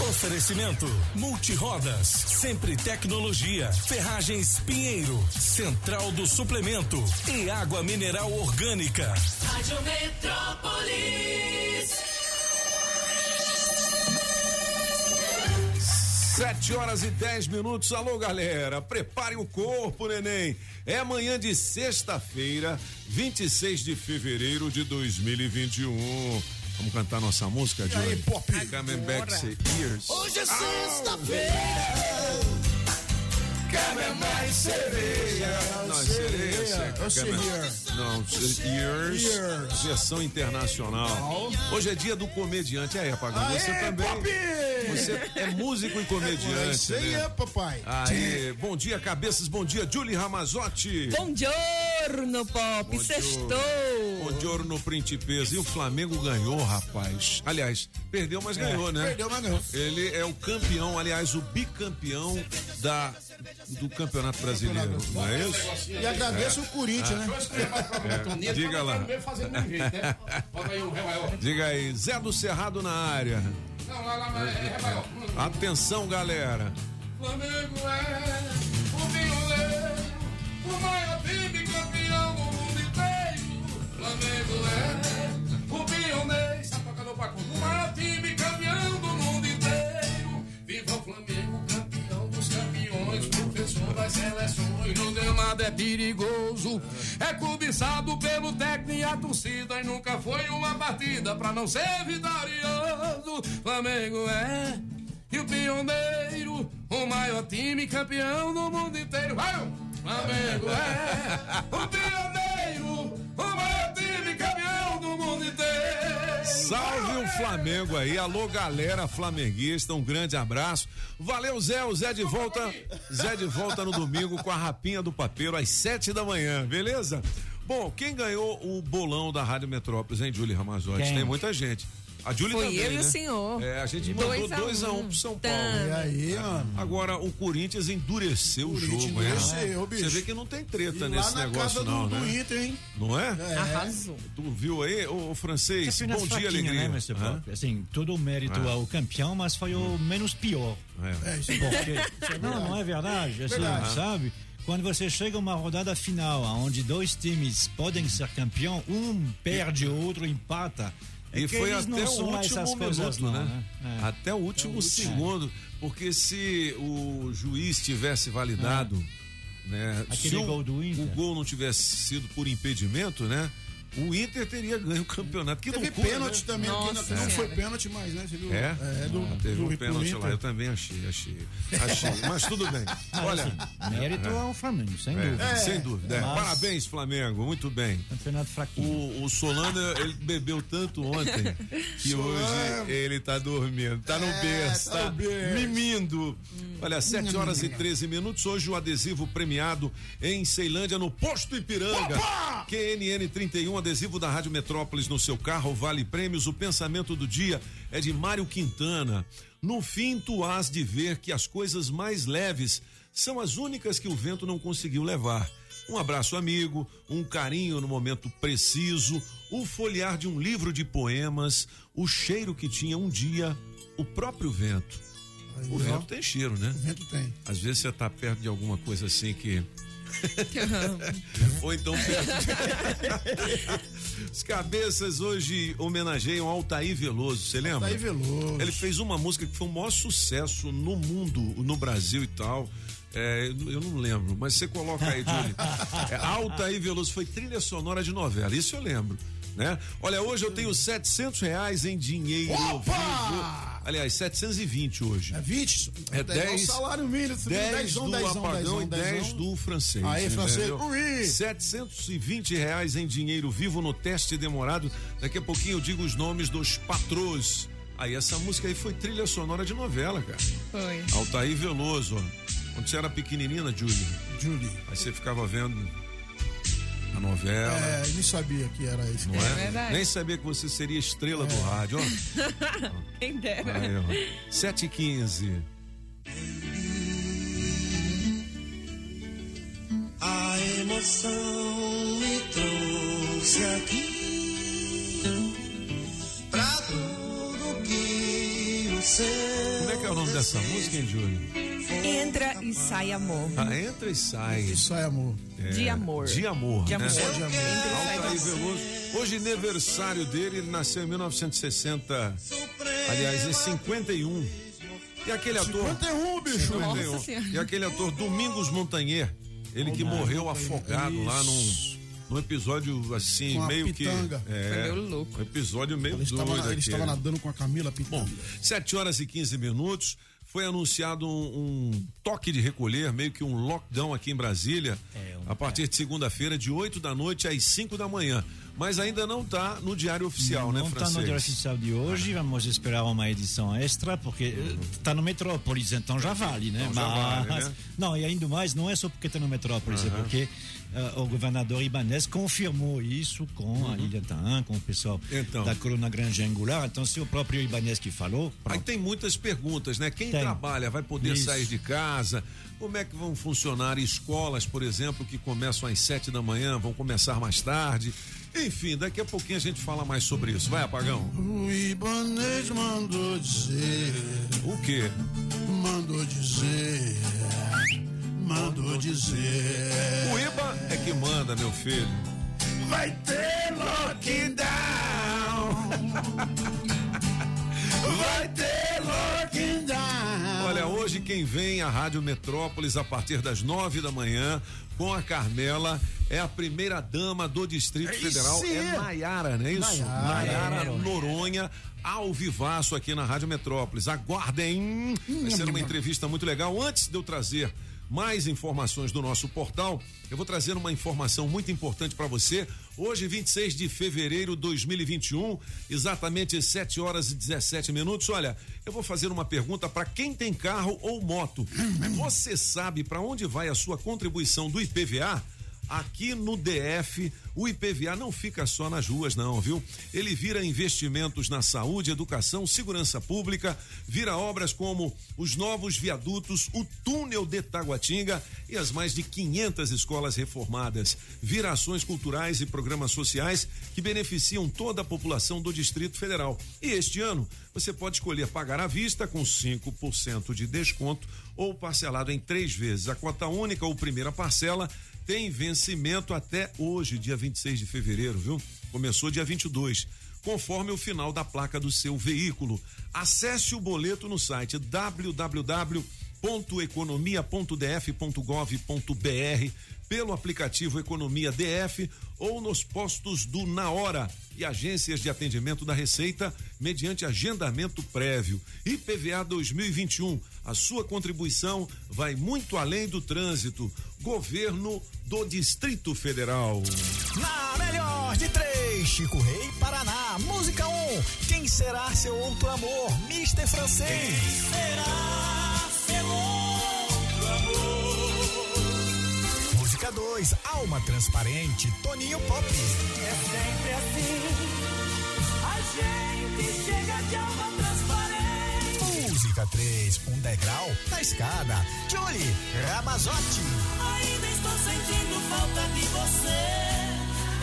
Oferecimento: Multirodas, Sempre Tecnologia, Ferragens Pinheiro, Central do Suplemento e Água Mineral Orgânica. Rádio Metrópolis. Sete horas e dez minutos. Alô, galera. Prepare o corpo, neném. É amanhã de sexta-feira, 26 de fevereiro de 2021. Vamos cantar nossa música, Johnny? aí, Pop? Coming back years. Hoje é sexta-feira. Quer mais cerveja? Não, é sereia, Eu seca. sei, Coming- year. Não, years, Years. versão internacional. Hoje é dia do comediante. Aí, Apagão, você Aê, também. Pop! Você é músico e É comediante. isso aí, né? é, papai. Aí, bom dia, cabeças, bom dia, Julie Ramazotti. Buongiorno, Pop. Bom Sextou. Bom dia, no Principesa. E o Flamengo ganhou, rapaz. Aliás, perdeu, mas ganhou, né? Perdeu, mas ganhou. Ele é o campeão, aliás, o bicampeão da, do Campeonato Brasileiro, não é isso? E agradeço o Corinthians, né? É, diga lá. Né? Diga aí, Zé do Cerrado na área. Não, lá, lá, é ré maior. Atenção, galera. Flamengo é o violeiro, o maior time campeão do mundo inteiro. Flamengo é o pioneiro, conta, o maior time campeão do mundo inteiro. Viva o Flamengo, campeão dos campeões, professor das seleções. No gramado é perigoso, é cobiçado pelo técnico e a torcida. E nunca foi uma partida pra não ser vitorioso. Flamengo é. E o pioneiro, o maior time campeão do mundo inteiro. Vai! Flamengo é o pioneiro, o maior time campeão do mundo inteiro. Salve o Flamengo aí. Alô, galera flamenguista, um grande abraço. Valeu, Zé. O Zé de volta. Zé de volta no domingo com a rapinha do papeiro às sete da manhã, beleza? Bom, quem ganhou o bolão da Rádio Metrópolis, hein, Júlio Ramazotti? Tem muita gente. A Júlia Foi também, eu e o né? senhor. É, a gente Dois mandou a 2 a 1 um. um pro São Tá. Paulo. E aí, mano? Agora o Corinthians endureceu o Corinthians jogo, né? endureceu, bicho. Você vê que não tem E treta lá nesse na negócio, casa não, do, do né? Inter, hein? Não é? Arrasou. Tu viu aí, ô, ô francês? Bom dia, fraquinho, alegria. né, Mr. Pop? Assim, todo o mérito Ah. ao campeão, mas foi o menos pior. É. É, isso é Porque, não, não é verdade, assim, Verdade. sabe? Quando você chega a uma rodada final, onde dois times podem ser campeão, um perde, o outro empata. É E foi até o último minuto, não, né? É. Até o último segundo, porque se o juiz tivesse validado, né? Aquele se o, gol do Inter. o gol não tivesse sido por impedimento, né? O Inter teria ganho o campeonato. Que Teve loucura, pênalti né? também, aqui, Nossa não, não foi pênalti mais, né? Você viu? É? É, do, Ah, teve do, um pênalti Inter. lá, eu também achei, achei. Achei, mas tudo bem. Olha, Mérito ao Flamengo, sem é, dúvida. sem dúvida. é. Mas- Parabéns, Flamengo, muito bem. Campeonato fraquinho. O, o Solano, ele bebeu tanto ontem que hoje ele tá dormindo, tá no É, berço, tá tá, no berço. mimindo. Olha, 7 horas e 13 minutos. Hoje o adesivo premiado em Ceilândia, no Posto Ipiranga. QNN 31, adesivo da Rádio Metrópolis no seu carro, vale prêmios. O pensamento do dia é de Mário Quintana. No fim, tu has de ver que as coisas mais leves são as únicas que o vento não conseguiu levar. Um abraço amigo, um carinho no momento preciso, o folhear de um livro de poemas, o cheiro que tinha um dia o próprio vento. O ó. vento tem cheiro, né? O vento tem. Às vezes você tá perto de alguma coisa assim que. Ou então Os cabeças hoje homenageiam Altair Veloso, você lembra? Altair Veloso. Ele fez uma música que foi o maior sucesso no mundo, no Brasil e tal. É, eu não lembro, mas você coloca aí, Júlio. É, Altair Veloso foi trilha sonora de novela, isso eu lembro. Né? Olha, hoje eu tenho 700 reais em dinheiro Opa! vivo. Aliás, 720 hoje. É 20? É Até igual 10, o salário mínimo. 10 dezão, do dezão, apagão dezão, e 10 dezão. do francês. Aí, francês, entendeu? ui! 720 reais em dinheiro vivo no teste demorado. Daqui a pouquinho eu digo os nomes dos patrões. Aí essa música aí foi trilha sonora de novela, cara. Foi. Altair Veloso, ó. Quando você era pequenininha, Júlia, Julie. aí você ficava vendo a novela. É, eu nem sabia que era isso. Não É é? verdade. Nem sabia que você seria estrela É. do rádio. ó. Quem dera. Aí, ó. 7 e 15 A emoção me trouxe aqui Como é que é o nome dessa música, hein, Júlio? Entra e sai amor. Ah, entra e sai. Isso é amor. É, De amor. De amor. De né? amor. de amor. Entra e sai Altair amor. Veloso. Hoje, aniversário dele, ele nasceu em 1960. Aliás, em 51. E aquele ator. 51, bicho. Nossa 51. Senhora. E aquele ator Domingos Montanher, ele que morreu afogado lá num, num episódio assim, Com a meio pitanga. que. É, Foi meio louco. Um episódio meio Ele doido. estava, ele estava nadando com a Camila Bom, Pitanga. 7 horas e 15 minutos. Foi anunciado um, um toque de recolher, meio que um lockdown aqui em Brasília, É, um- a partir de segunda-feira, de 8 da noite às 5 da manhã. Mas ainda não está no diário oficial, né, Não está francês? no diário oficial de hoje, vamos esperar uma edição extra, porque está no Metrópolis, então já vale, né? Então já vale, né? Não, e ainda mais, não é só porque está no Metrópolis, é porque eh, o governador Ibanez confirmou isso com a Lilian Tahan, com o pessoal Uhum. Então. da coluna Grande Angular. Então, se o próprio Ibanez que falou, Aí pronto. tem muitas perguntas, né? Quem Tem. trabalha vai poder Isso. sair de casa? Como é que vão funcionar escolas, por exemplo, que começam às 7 da manhã, vão começar mais tarde? Enfim, daqui a pouquinho a gente fala mais sobre isso. Vai, apagão. O Ibanez mandou dizer, O quê? mandou dizer, mandou dizer. O IBA é que manda, meu filho. Vai ter lockdown. Vai ter lockdown. Olha, hoje quem vem à Rádio Metrópolis a partir das nove da manhã com a Carmela é a primeira dama do Distrito Aí Federal. sim. É Nayara, não é isso? Nayara. Nayara Noronha. Ao vivaço aqui na Rádio Metrópolis. Aguardem! Vai ser uma entrevista muito legal. Antes de eu trazer mais informações do nosso portal, eu vou trazer uma informação muito importante para você. Hoje, 26 de fevereiro de 2021, exatamente 7 horas e 17 minutos. Olha, eu vou fazer uma pergunta para quem tem carro ou moto. Você sabe para onde vai a sua contribuição do IPVA? Aqui no DF, o IPVA não fica só nas ruas, não, viu? Ele vira investimentos na saúde, educação, segurança pública, vira obras como os novos viadutos, o túnel de Taguatinga e as mais de 500 escolas reformadas. Vira ações culturais e programas sociais que beneficiam toda a população do Distrito Federal. E este ano, você pode escolher pagar à vista com 5% de desconto ou parcelado em três vezes. A cota única ou primeira parcela tem vencimento até hoje, dia 26 de fevereiro, viu? Começou dia 22, conforme o final da placa do seu veículo. Acesse o boleto no site www.economia.df.gov.br pelo aplicativo Economia DF ou nos postos do Na Hora e agências de atendimento da Receita mediante agendamento prévio. IPVA 2021, a sua contribuição vai muito além do trânsito. Governo do Distrito Federal. Na melhor de três, Chico Rei Paraná. Música 1, um, quem será seu outro amor? Mister Francês. Quem será seu outro amor? Música 2, Alma Transparente, Toninho Pop. É sempre assim, a gente chega de alma transparente. Música 3, um degrau na escada, Julie Ramazotti. Ainda estou sentindo falta de você.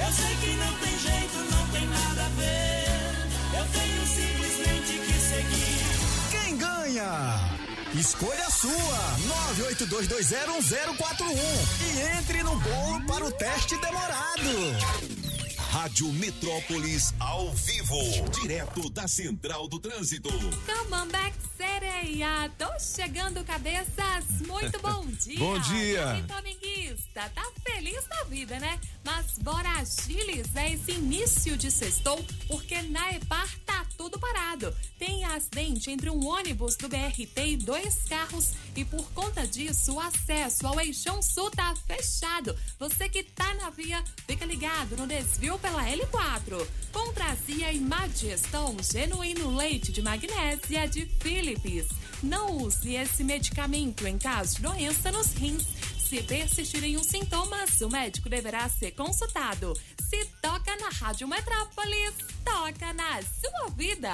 Eu sei que não tem jeito, não tem nada a ver. Eu tenho simplesmente que seguir. Quem ganha? Escolha sua, 982201041 e entre no bolo para o teste demorado. Rádio Metrópolis ao vivo, direto da Central do Trânsito. Come back, sereia! Tô chegando, cabeças! Muito bom dia! Bom dia. Oi, Flamenguista! Tá feliz da vida, né? Mas bora agilizar esse início de sextou, porque na EPAR tá tudo parado. Tem acidente entre um ônibus do BRT e dois carros e por conta disso o acesso ao Eixão Sul tá fechado. Você que tá na via, fica ligado no desvio pela L4. Contrazia e má digestão, genuíno leite de magnésia de Philips. Não use esse medicamento em caso de doença nos rins. Se persistirem os sintomas, o médico deverá ser consultado. Se toca na Rádio Metrópolis, toca na sua vida.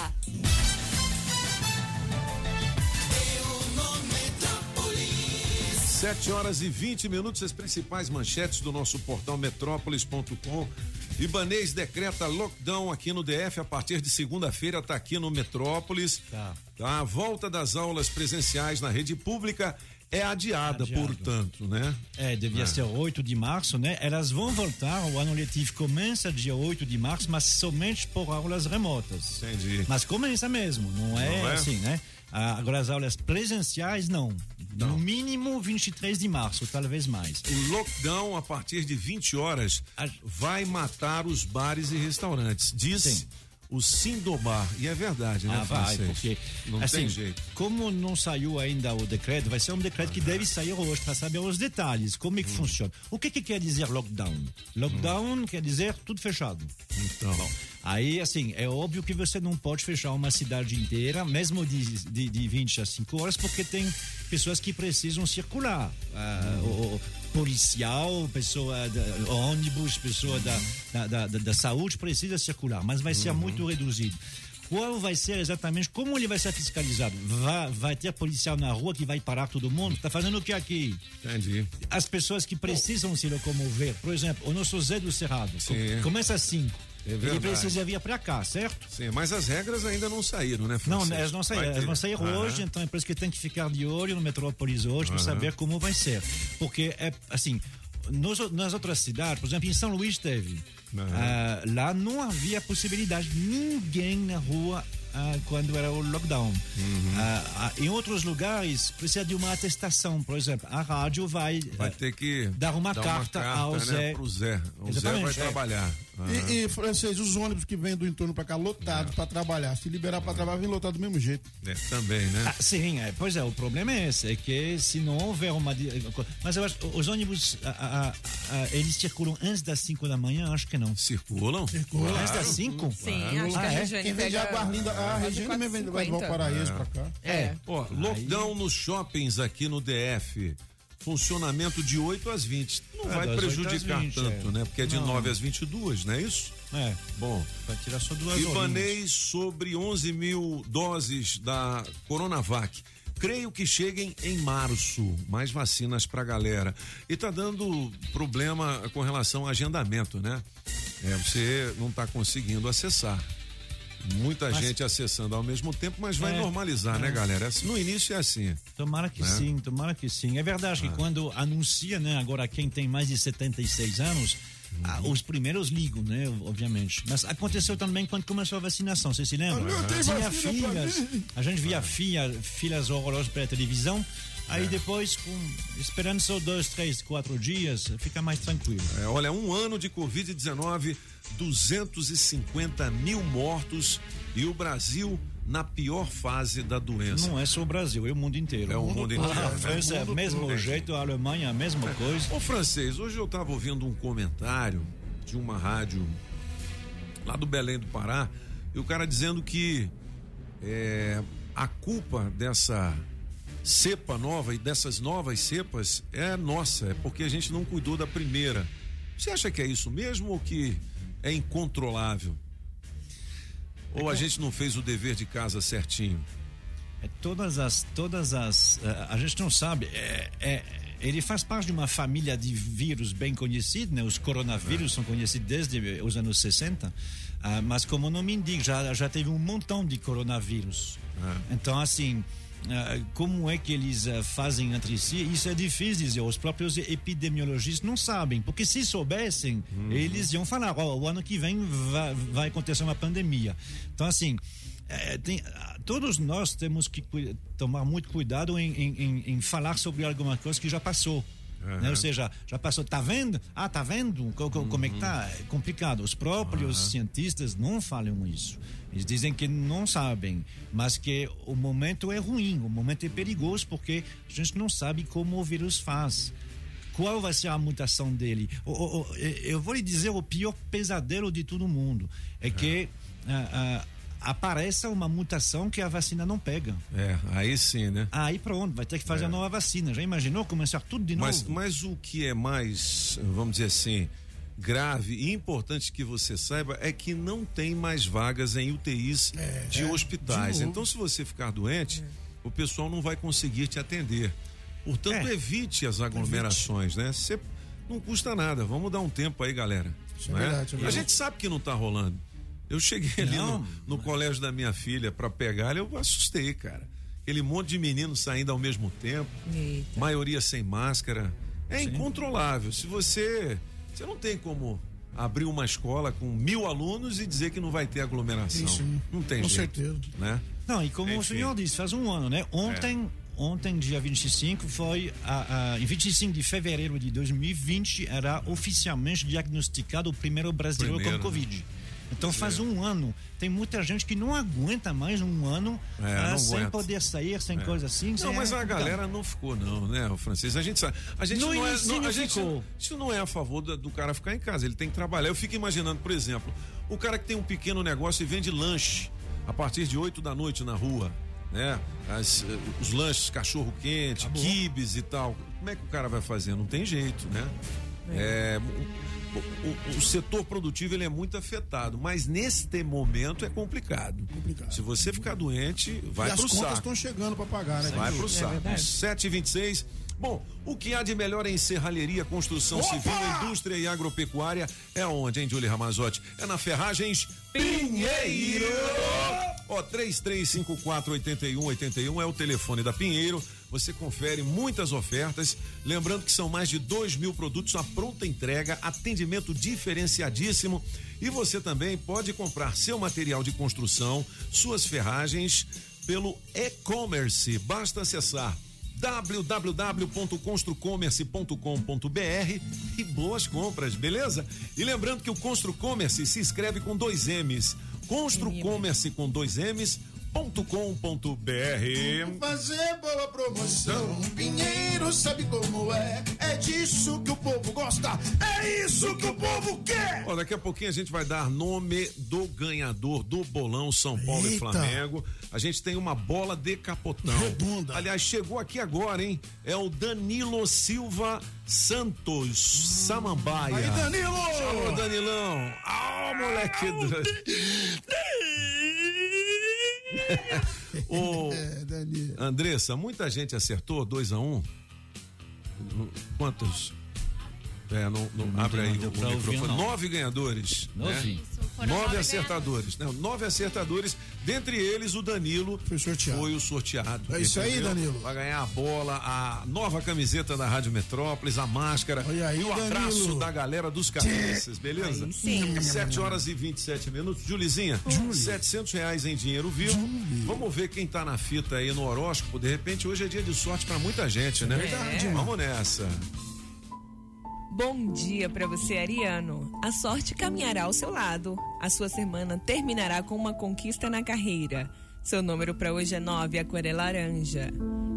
Sete horas e 20 minutos, as principais manchetes do nosso portal metrópolis.com. Ibanês decreta lockdown aqui no DF a partir de segunda-feira, tá aqui no Metrópolis. Tá. A volta das aulas presenciais na rede pública é adiada, Adiado. portanto, né? É, devia É. ser 8 de março, né? Elas vão voltar, o ano letivo começa dia 8 de março, mas somente por aulas remotas. Entendi. Mas começa mesmo, não é, Não é? assim, né? Ah, agora as aulas presenciais, não. Não. No mínimo 23 de março, talvez mais. O lockdown a partir de 20 horas vai matar os bares e restaurantes, diz Sim. o Sindobar. E é verdade, né, Ah, vai, francês? porque não assim, tem jeito. como não saiu ainda o decreto, vai ser um decreto que deve sair hoje para saber os detalhes, como é Hum. que funciona. O que que quer dizer lockdown? Lockdown quer dizer tudo fechado. Então, Aí, assim, é óbvio que você não pode fechar uma cidade inteira, mesmo de, de, de 20 a 5 horas, porque tem pessoas que precisam circular. Ah, o, o policial, pessoa da, ônibus, pessoa da, da, da, da- saúde precisa circular, mas vai ser muito reduzido. Qual vai ser exatamente, como ele vai ser fiscalizado? Vai, vai ter policial na rua que vai parar todo mundo? Tá fazendo o que aqui? entendi. as pessoas que precisam se locomover. Por exemplo, o nosso Zé do Cerrado Sim. começa às 5. É Ele precisa vir para cá, certo? Sim, mas as regras ainda não saíram, né, Não, francês? elas não Vai saíram. Elas vão sair Aham. hoje, então é por isso que tem que ficar de olho no Metrópolis hoje para saber como vai ser. Porque é assim, nos, nas outras cidades, por exemplo, em São Luís teve. Ah, lá não havia possibilidade, ninguém na rua ah, quando era o lockdown. Uhum. Ah, em outros lugares precisa de uma atestação, por exemplo, a rádio vai, Vai ter que dar uma carta ao né, Zé. pro Zé. O Zé Exatamente, vai é. trabalhar. E, e, francês, os ônibus que vêm do entorno pra cá lotados pra trabalhar. Se liberar pra trabalhar, vem lotado do mesmo jeito. É, também, né? Ah, sim, é, pois é, o problema é esse, é que se não houver uma. Mas eu acho os ônibus, ah, ah, ah, eles circulam antes das 5 da manhã? Acho que não. Circulam? Antes das 5? Sim, acho que Ah, a é? Regiane Quem vem de Lindas, a Regina também vem vai de 4,50. Valparaíso pra cá. É. Ó, lockdown nos shoppings aqui no DF. Funcionamento de 8 às 20. Não É, vai das 8 prejudicar às 20, tanto, é. né? Porque é de Não. 9 às 22, não é isso? É, Bom, vai tirar só duas. Ibanês sobre 11 mil doses da Coronavac. Creio que cheguem em março, mais vacinas pra galera. E tá dando problema com relação ao agendamento, né? É, você não tá conseguindo acessar. Muita Mas- gente acessando ao mesmo tempo, mas vai É, normalizar, né, é. galera? No início é assim. Tomara que Né? sim, tomara que sim. É verdade Ah. que quando anuncia, né, agora quem tem mais de 76 anos, ah, os primeiros ligam, né, obviamente. Mas aconteceu também quando começou a vacinação, você se lembra? Ah, não, Tinha mim. a gente via fia, filas horrorosas pela televisão, aí depois, com, esperando só dois, três, quatro dias, fica mais tranquilo. É, olha, um ano de Covid-19, 250 mil mortos e o Brasil na pior fase da doença. Não é só o Brasil, é o mundo inteiro. É o mundo inteiro, A né? França é o mesmo jeito, a Alemanha é a mesma coisa. Ô francês, hoje eu estava ouvindo um comentário de uma rádio lá do Belém do Pará, e o cara dizendo que é, a culpa dessa cepa nova e dessas novas cepas é nossa, é porque a gente não cuidou da primeira. Você acha que é isso mesmo ou que é incontrolável? Ou a gente não fez o dever de casa certinho? É, todas as todas as eh, a gente não sabe é, é- ele faz parte de uma família de vírus bem conhecido né os coronavírus são conhecidos desde os anos 60 ah, mas como o nome indica já já teve um montão de coronavírus então assim como é que eles ah, fazem entre si? Isso é difícil dizer. Os próprios epidemiologistas não sabem, porque se soubessem, eles iam falar: ó, o ano que vem vai, vai acontecer uma pandemia. Então, assim, é, tem- ah, todos nós temos que tomar muito cuidado em, em- em- falar sobre alguma coisa que já passou. né? Ou seja, já passou, tá vendo? Ah, tá vendo? Co- co- Como é que tá? É complicado. Os próprios cientistas não falam isso. Eles dizem que não sabem, mas que o momento é ruim, o momento é perigoso porque a gente não sabe como o vírus faz qual vai ser a mutação dele. Eu vou lhe dizer o pior pesadelo de todo mundo é que ah, ah, apareça uma mutação que a vacina não pega. É, aí sim, né? Aí pronto, vai ter que fazer a nova vacina. Já imaginou começar tudo de novo? Mas, mas o que é mais, vamos dizer assim, grave e importante que você saiba é que não tem mais vagas em UTIs de hospitais. de então, se você ficar doente, o pessoal não vai conseguir te atender. Portanto, É. evite as aglomerações, né? Você não custa nada. Vamos dar um tempo aí, galera. Isso é não verdade, é A gente sabe que não tá rolando. Eu cheguei ali Não, no, no colégio da minha filha para pegar, eu assustei, cara. Aquele monte de meninos saindo ao mesmo tempo Eita. maioria sem máscara. É incontrolável. Se você. Você não tem como abrir uma escola com mil alunos e dizer que não vai ter aglomeração. Isso, não tem com jeito. certeza. Né? Não, e como o Enfim. senhor disse, faz um ano, né? Ontem, ontem dia 25, foi. A, a, em 25 de fevereiro de 2020, era oficialmente diagnosticado o primeiro brasileiro Primeiro, com né? Então faz um ano. Tem muita gente que não aguenta mais um ano É, ah, sem aguenta. poder sair, sem coisa assim. Não, mas a galera não ficou, não, né, o francês? A gente sabe. A gente No não, é. Não, a gente, ficou. isso não é a favor da- do cara ficar em casa. Ele tem que trabalhar. Eu fico imaginando, por exemplo, o cara que tem um pequeno negócio e vende lanche a partir de 8 da noite na rua. Né? As, eh, os lanches, cachorro quente, quibes e tal. Como é que o cara vai fazer? Não tem jeito, né? É, o, o- o setor produtivo ele é muito afetado, mas neste momento é complicado. Complicado. Se você ficar doente, vai e as pro contas saco. estão chegando para pagar, né? Vai pro saco. verdade. 726. Bom, o que há de melhor em serralheria, construção civil, indústria e agropecuária é onde, hein, Julie Ramazotti? É na Ferragens Pinheiro. Ó, 33548181 é o telefone da Pinheiro. Você confere muitas ofertas. Lembrando que são mais de 2 mil produtos à pronta entrega, atendimento diferenciadíssimo. E você também pode comprar seu material de construção, suas ferragens, pelo e-commerce. Basta acessar www.construcommerce.com.br e boas compras, beleza? E lembrando que o Construcommerce se escreve com dois M's. Construcommerce com dois M's. Pinheiro.com.br Fazer boa promoção, Pinheiro sabe como é. É disso que o povo gosta, é isso que o povo quer. Ó, daqui a pouquinho a gente vai dar nome do ganhador do bolão São Paulo e Eita. Flamengo. A gente tem uma bola de capotão. Redonda. Aliás, chegou aqui agora, hein? É o Danilo Silva Santos Samambaia. Aí, Danilo! Alô, Danilão! Ah, moleque! É, Danilo. Andressa, muita gente acertou 2 a 1 um. Quantos? É, não, não- abre aí o, o ouvir, microfone. não. Nove ganhadores. Nove? né? Foram Nove nove acertadores. Não, nove acertadores. Dentre eles, o Danilo Foi sorteado. foi o sorteado. É isso aí? Danilo. Vai ganhar a bola, a nova camiseta da Rádio Metrópolis, a máscara Olha aí, e o Danilo. abraço da galera dos cabeças, beleza? Aí sim. 7 horas e 27 minutos. Julizinha, 700 reais em dinheiro vivo. Vamos ver quem tá na fita aí no horóscopo. De repente, hoje é dia de sorte pra muita gente, né? Verdade. Vamos nessa. Bom dia para você, Ariano. A sorte caminhará ao seu lado. A sua semana terminará com uma conquista na carreira. Seu número para hoje é 9, a cor é laranja.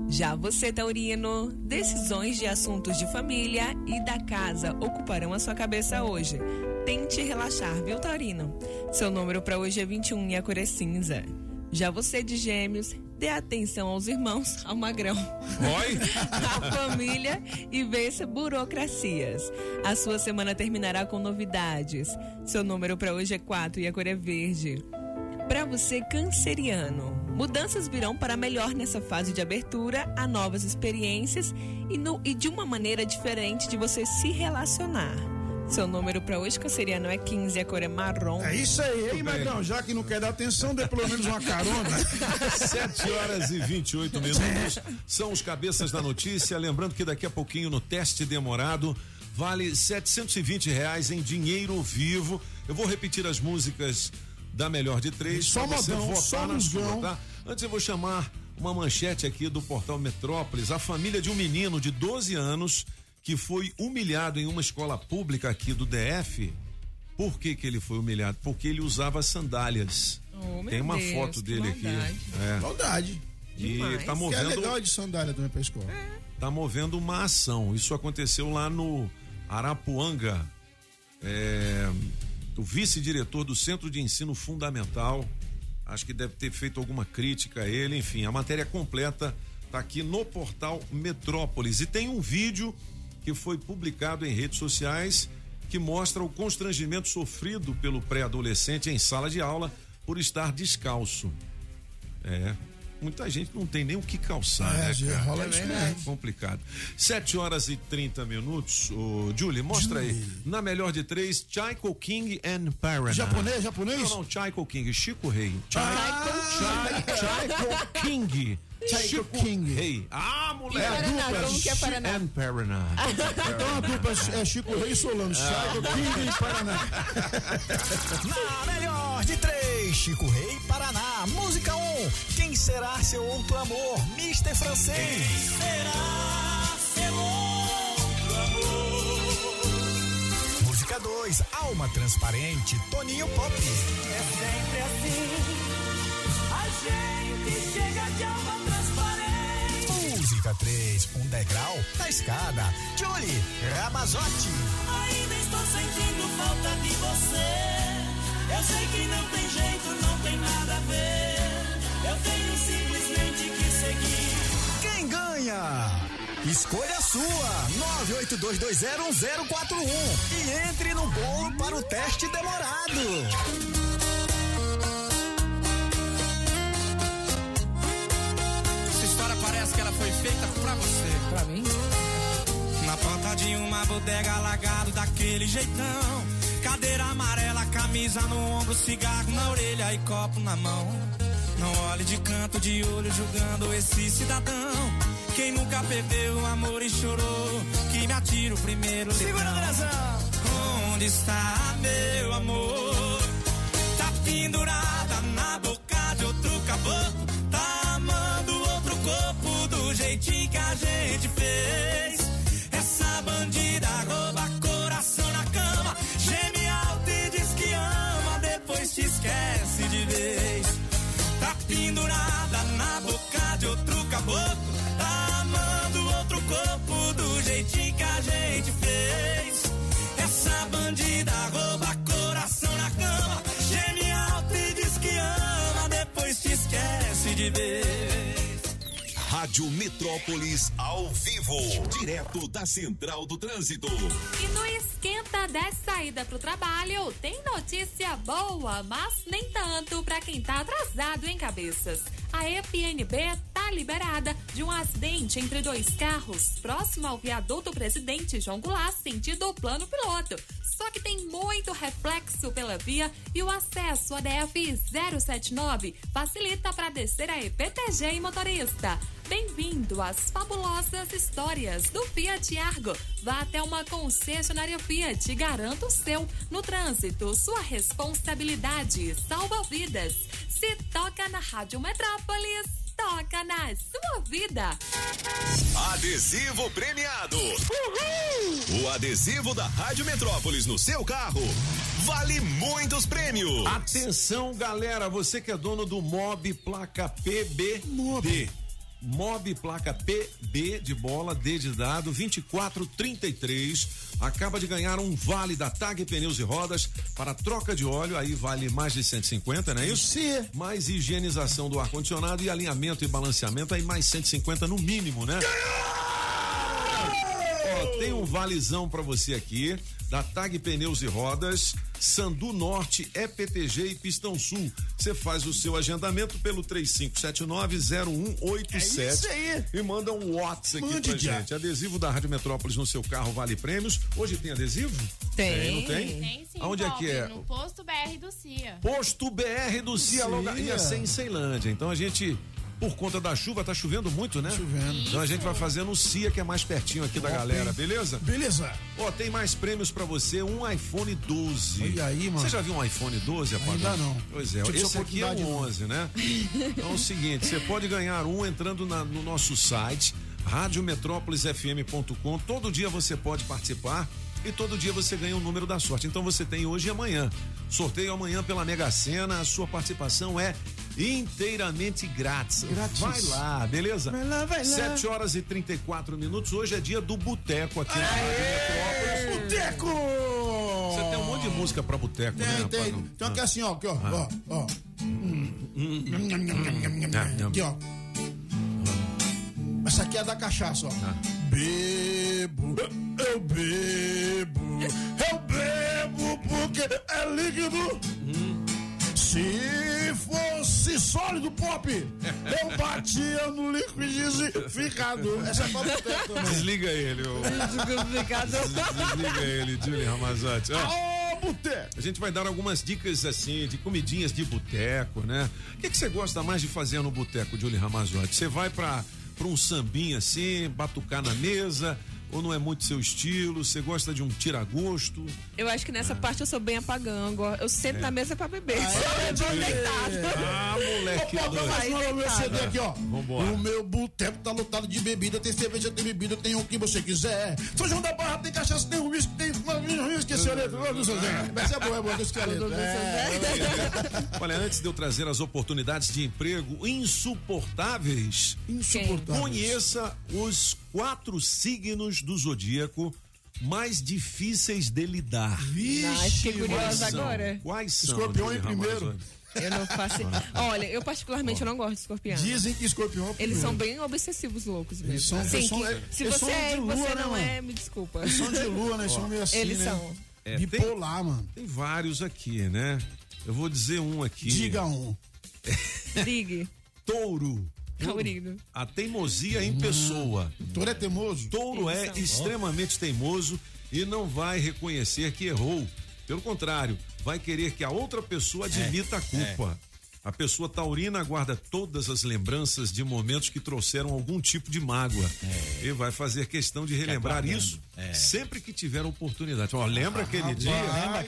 Já você, Taurino, decisões de assuntos de família e da casa ocuparão a sua cabeça hoje. Tente relaxar, viu, Taurino? Seu número para hoje é 21 e a cor é cinza. Já você de Gêmeos, dê atenção aos irmãos, ao magrão Oi? a família e vença burocracias. A sua semana terminará com novidades. Seu número para hoje é 4 e a cor é verde. Para você, canceriano, mudanças virão para melhor nessa fase de abertura a novas experiências e, no- e de uma maneira diferente de você se relacionar. Seu número para hoje, canceriano, é 15 e a cor é marrom. É isso aí, hein. Magrão? Já que não quer dar atenção, dê pelo menos uma carona. 7 horas e 28 minutos são os cabeças da notícia. Lembrando que daqui a pouquinho no teste demorado vale 720 reais em dinheiro vivo. Eu vou repetir as músicas da melhor de três. Só pra você modão, votar só na sua, tá? Antes eu vou chamar uma manchete aqui do portal Metrópolis. A família de um menino de 12 anos que foi humilhado em uma escola pública aqui do DF. Por que, que ele foi humilhado? Porque ele usava sandálias. Oh, Tem uma Deus, foto dele aqui. maldade. É. Maldade. E Demais. tá Que é movendo, legal de sandália também pra escola. tá movendo uma ação. Isso aconteceu lá no Arapuanga. É, o vice-diretor do Centro de Ensino Fundamental, Acho que deve ter feito alguma crítica a ele. Enfim, a matéria completa tá aqui no portal Metrópolis. E tem um vídeo que foi publicado em redes sociais que mostra o constrangimento sofrido pelo pré-adolescente em sala de aula por estar descalço. É. Muita gente não tem nem o que calçar, É, né, cara? rola É mesmo. complicado. 7 horas e 30 minutos. Ô, Julie, mostra aí. Na melhor de três, Chaiko King and Paraná. Japonês, japonês? Não, não, Chaiko King, Chico Rei. Ah, Chai- Chaiko King. Chico King. Rei. Ah, moleque. E Paraná, como que é Paraná? And Paraná. Então a dupla é Chico Rei e Solano. Chaco King e Paraná. Na melhor de três, Chico Rei Paraná. Música 1. Um, quem será seu outro amor? Mr. Francês. será seu outro amor? Música 2. Alma Transparente. Toninho Pop. É sempre assim, a gente chega de alma Música 3. Um degrau da escada. Julie Ramazotti. Ainda estou sentindo falta de você. Eu sei que não tem jeito, não tem nada a ver. Eu tenho simplesmente que seguir. Quem ganha? Escolha sua, 982201041 e entre no bolo para o teste demorado. Ela foi feita pra você. Pra mim? Na porta de uma bodega alagado daquele jeitão. Cadeira amarela, camisa no ombro, cigarro na orelha e copo na mão. Não olhe de canto de olho julgando esse cidadão. Quem nunca perdeu o amor e chorou, que me atira o primeiro Segura Onde está meu amor? Tá pendurada esquece de vez. Rádio Metrópolis ao vivo, direto da Central do Trânsito. E no esquenta da saída pro trabalho, tem notícia boa, mas nem tanto para quem tá atrasado em cabeças. A EPNB tá liberada de um acidente entre dois carros próximo ao viaduto Presidente João Goulart, sentido plano piloto. Só que tem muito reflexo pela via e o acesso à DF 079 facilita para descer a EPTG e motorista. Bem-vindo às fabulosas histórias do Fiat Argo. Vá até uma concessionária Fiat e garanta o seu. No trânsito, sua responsabilidade salva vidas. Se toca na Rádio Metrópolis, toca na sua vida. Adesivo premiado. O adesivo da Rádio Metrópolis no seu carro vale muitos prêmios. Atenção, galera, você que é dono do Mob placa PB D. Mob placa PB de bola, D de dado, 2433. Acaba de ganhar um vale da Tag Pneus e Rodas para troca de óleo, aí vale mais de 150, não é isso? Sim. Mais higienização do ar-condicionado e alinhamento e balanceamento, aí mais 150 no mínimo, né? Ó, tem um valezão pra você aqui da Tag Pneus e Rodas, Sandu Norte, EPTG e Pistão Sul. Você faz o seu agendamento pelo 3579-0187 É isso aí. e manda um WhatsApp aqui Mande pra já. gente. Adesivo da Rádio Metrópolis no seu carro vale prêmios. Hoje tem adesivo? Tem. não tem? Tem sim, Aonde é Bob, que é? No posto BR do CIA. Posto BR do Cia, logo ia ser em Ceilândia. Então a gente, por conta da chuva, tá chovendo muito, né? Chovendo. Então a gente vai fazer no Cia, que é mais pertinho aqui da galera, beleza? Beleza. Ó, tem mais prêmios pra você, um iPhone 12. Olha aí, mano. Você já viu um iPhone 12, Apagão? Ainda não. Pois é, Tive esse aqui é oportunidade, um não. 11, né? Então é o seguinte, você pode ganhar um entrando na- no nosso site, radiometrópolisfm.com. Todo dia você pode participar e todo dia você ganha um número da sorte. Então você tem hoje e amanhã. Sorteio amanhã pela Mega Sena, a sua participação é inteiramente grátis. Grátis. Vai lá, beleza? Vai lá, vai lá. 7 horas e 34 minutos. Hoje é dia do boteco aqui na Rádio Metrópolis. Boteco! Você tem um monte de música pra boteco, né? Tem, tem. Uma que é assim, ó, aqui, ó, ó, ó. Hum. Nham, nham. Aqui, ó. Essa aqui é da cachaça, ó. Ah. Bebo, eu bebo, eu bebo porque é líquido. Hum. Se fosse sólido pop, eu batia no liquidificador. Essa é pra boteco também. Desliga ele, ô. Desliga ele, Julie Ramazotti. Ó, Ô, boteco! a gente vai dar algumas dicas assim de comidinhas de boteco, né? O que, que você gosta mais de fazer no boteco, Julie Ramazotti? Você vai pra, pra um sambinha assim, batucar na mesa, ou não é muito seu estilo? Você gosta de um tiragosto? Eu acho que nessa parte eu sou bem apagando. Eu sento na mesa pra beber. eu tô deitado. Ah, moleque mas não, meu CD aqui, ó. Vambora. O meu boteco tá lotado de bebida. Tem cerveja, tem bebida, tem o que você quiser. São João da Barra, tem cachaça, tem uísque, tem. Zé. Mas é boa, é esqueci a letra. É. Olha, antes de eu trazer as oportunidades de emprego insuportáveis, Insuportável. conheça os quatro signos do zodíaco mais difíceis de lidar. Ai, Vixe, curiosa Quais são? agora. Quais são? Escorpião em primeiro. Eu não faço. Olha, eu particularmente eu não gosto de escorpião. Dizem que escorpião. é Eles são bem obsessivos loucos mesmo. Eles são- Assim, eles são- que se eles você é lua, você né, não mano? é, me desculpa. Eles são de lua, né? Eles são meio assim. Eles né? são. É, tem, Bipolar, mano. tem vários aqui, né? Eu vou dizer um aqui. Diga um. Ligue. Touro. Taurino. A teimosia em pessoa. Touro é teimoso? Touro é extremamente teimoso e não vai reconhecer que errou. Pelo contrário, vai querer que a outra pessoa admita a culpa. A pessoa taurina guarda todas as lembranças de momentos que trouxeram algum tipo de mágoa. E vai fazer questão de relembrar isso É. sempre que tiver oportunidade. Ó, lembra aquele dia? Lembra?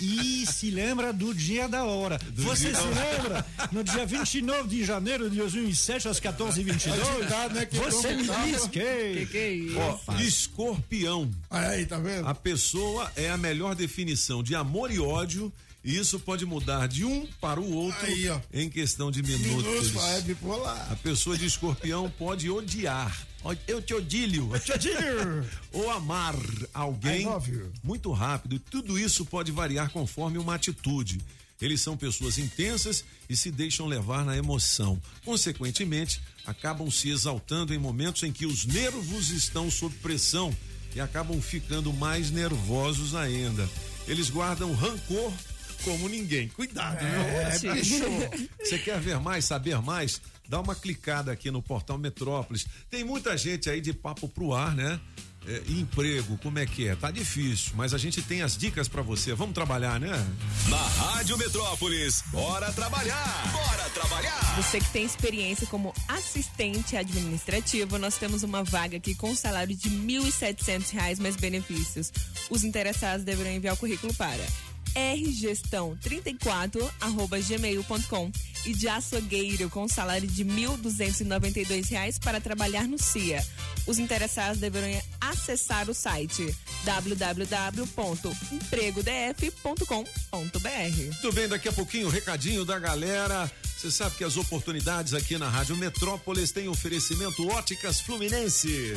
E se lembra do dia da hora. Você dia se lembra? No dia 29 de janeiro de 2007, às 14h22? Cuidado, né? Que Você me diz Que que. que é isso? Ó, escorpião. Aí, tá vendo? A pessoa é a melhor definição de amor e ódio. E isso pode mudar de um para o outro Aí, ó. em questão de minutos. É bipolar. A pessoa de escorpião pode odiar. Eu te odilho. Eu te odilho. Ou amar alguém you. muito rápido. E tudo isso pode variar conforme uma atitude. Eles são pessoas intensas e se deixam levar na emoção. Consequentemente, acabam se exaltando em momentos em que os nervos estão sob pressão e acabam ficando mais nervosos ainda. Eles guardam rancor como ninguém. Cuidado, viu? É, bicho. Você quer ver mais, saber mais? Dá uma clicada aqui no portal Metrópolis. Tem muita gente aí de papo pro ar, né? É, emprego, como é que é? Tá difícil, mas a gente tem as dicas pra você. Vamos trabalhar, né? Na Rádio Metrópolis, bora trabalhar! Bora trabalhar! Você que tem experiência como assistente administrativo, nós temos uma vaga aqui com um salário de 1.700 reais mais benefícios. Os interessados deverão enviar o currículo para rgestão34@gmail.com e de açougueiro com salário de 1.292 reais para trabalhar no CIA. Os interessados deverão acessar o site www.empregodf.com.br. Muito bem, daqui a pouquinho o recadinho da galera. Você sabe que as oportunidades aqui na Rádio Metrópolis têm oferecimento Óticas Fluminense.